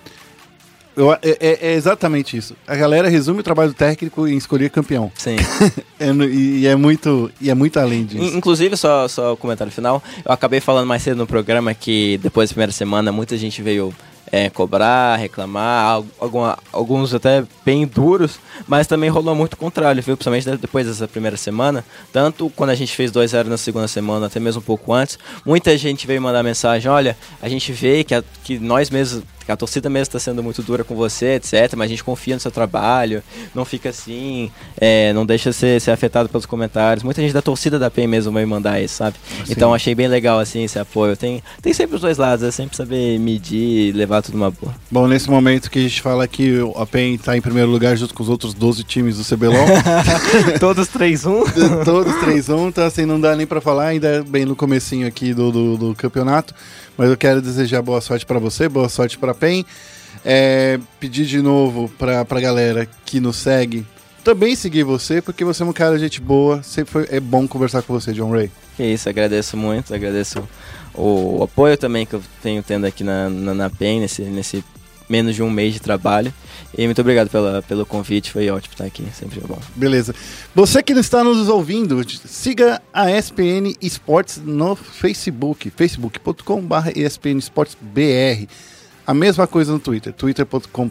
S5: Eu- é, é- é exatamente isso. A galera resume o trabalho do técnico em escolher campeão.
S6: Sim.
S5: É e, é muito, e é muito além disso.
S6: In- Inclusive, só, só o comentário final, eu acabei falando mais cedo no programa que depois da primeira semana muita gente veio é, cobrar, reclamar, al- alguma- alguns até bem duros, mas também rolou muito o contrário, viu? Principalmente de- depois dessa primeira semana, tanto quando a gente fez 2-0 na segunda semana, até mesmo um pouco antes, muita gente veio mandar mensagem, olha, a gente vê que, a- que nós mesmos, a torcida mesmo está sendo muito dura com você, etc, mas a gente confia no seu trabalho, não fica assim, é, não deixa ser, ser afetado pelos comentários. Muita gente da torcida da PEN mesmo vai mandar isso, sabe? Então achei bem legal assim esse apoio. Tem, tem sempre os dois lados, é sempre saber medir e levar tudo uma boa.
S5: Bom, nesse momento que a gente fala que a PEN tá em primeiro lugar junto com os outros 12 times do CBLOL,
S6: Todos 3-1.
S5: todos 3-1, então assim, não dá nem pra falar, ainda bem no comecinho aqui do, do, do campeonato, mas eu quero desejar boa sorte pra você, boa sorte pra PEN, É, pedir de novo pra, pra galera que nos segue também seguir você, porque você é um cara de gente boa, sempre foi, é bom conversar com você, John Ray.
S6: Que isso, agradeço muito, agradeço o, o apoio também que eu tenho tendo aqui na, na, na PEN, nesse, nesse menos de um mês de trabalho. E muito obrigado pela, pelo convite, foi ótimo estar aqui, sempre é bom.
S5: Beleza. Você que está nos ouvindo, siga a ESPN Esportes no Facebook, facebook.com.br ESPN Esportes BR. A mesma coisa no Twitter, twitter.com.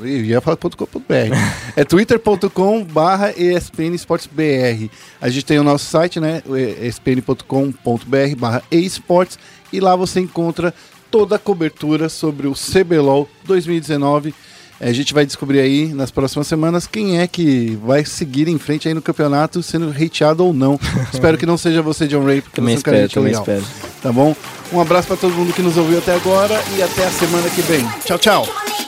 S5: Eu ia falar .com.br. É twitter.com barra ESPN Esportes BR. A gente tem o nosso site, né? o espn.com.br barra esportes e lá você encontra toda a cobertura sobre o CBLOL 2019. É, A gente vai descobrir aí nas próximas semanas quem é que vai seguir em frente aí no campeonato, sendo hateado ou não. espero que não seja você, John Ray, porque
S6: Também
S5: você é um cara
S6: espero, também
S5: legal.
S6: espero.
S5: Tá bom? Um abraço pra todo mundo que nos ouviu até agora e até a semana que vem. Tchau, tchau.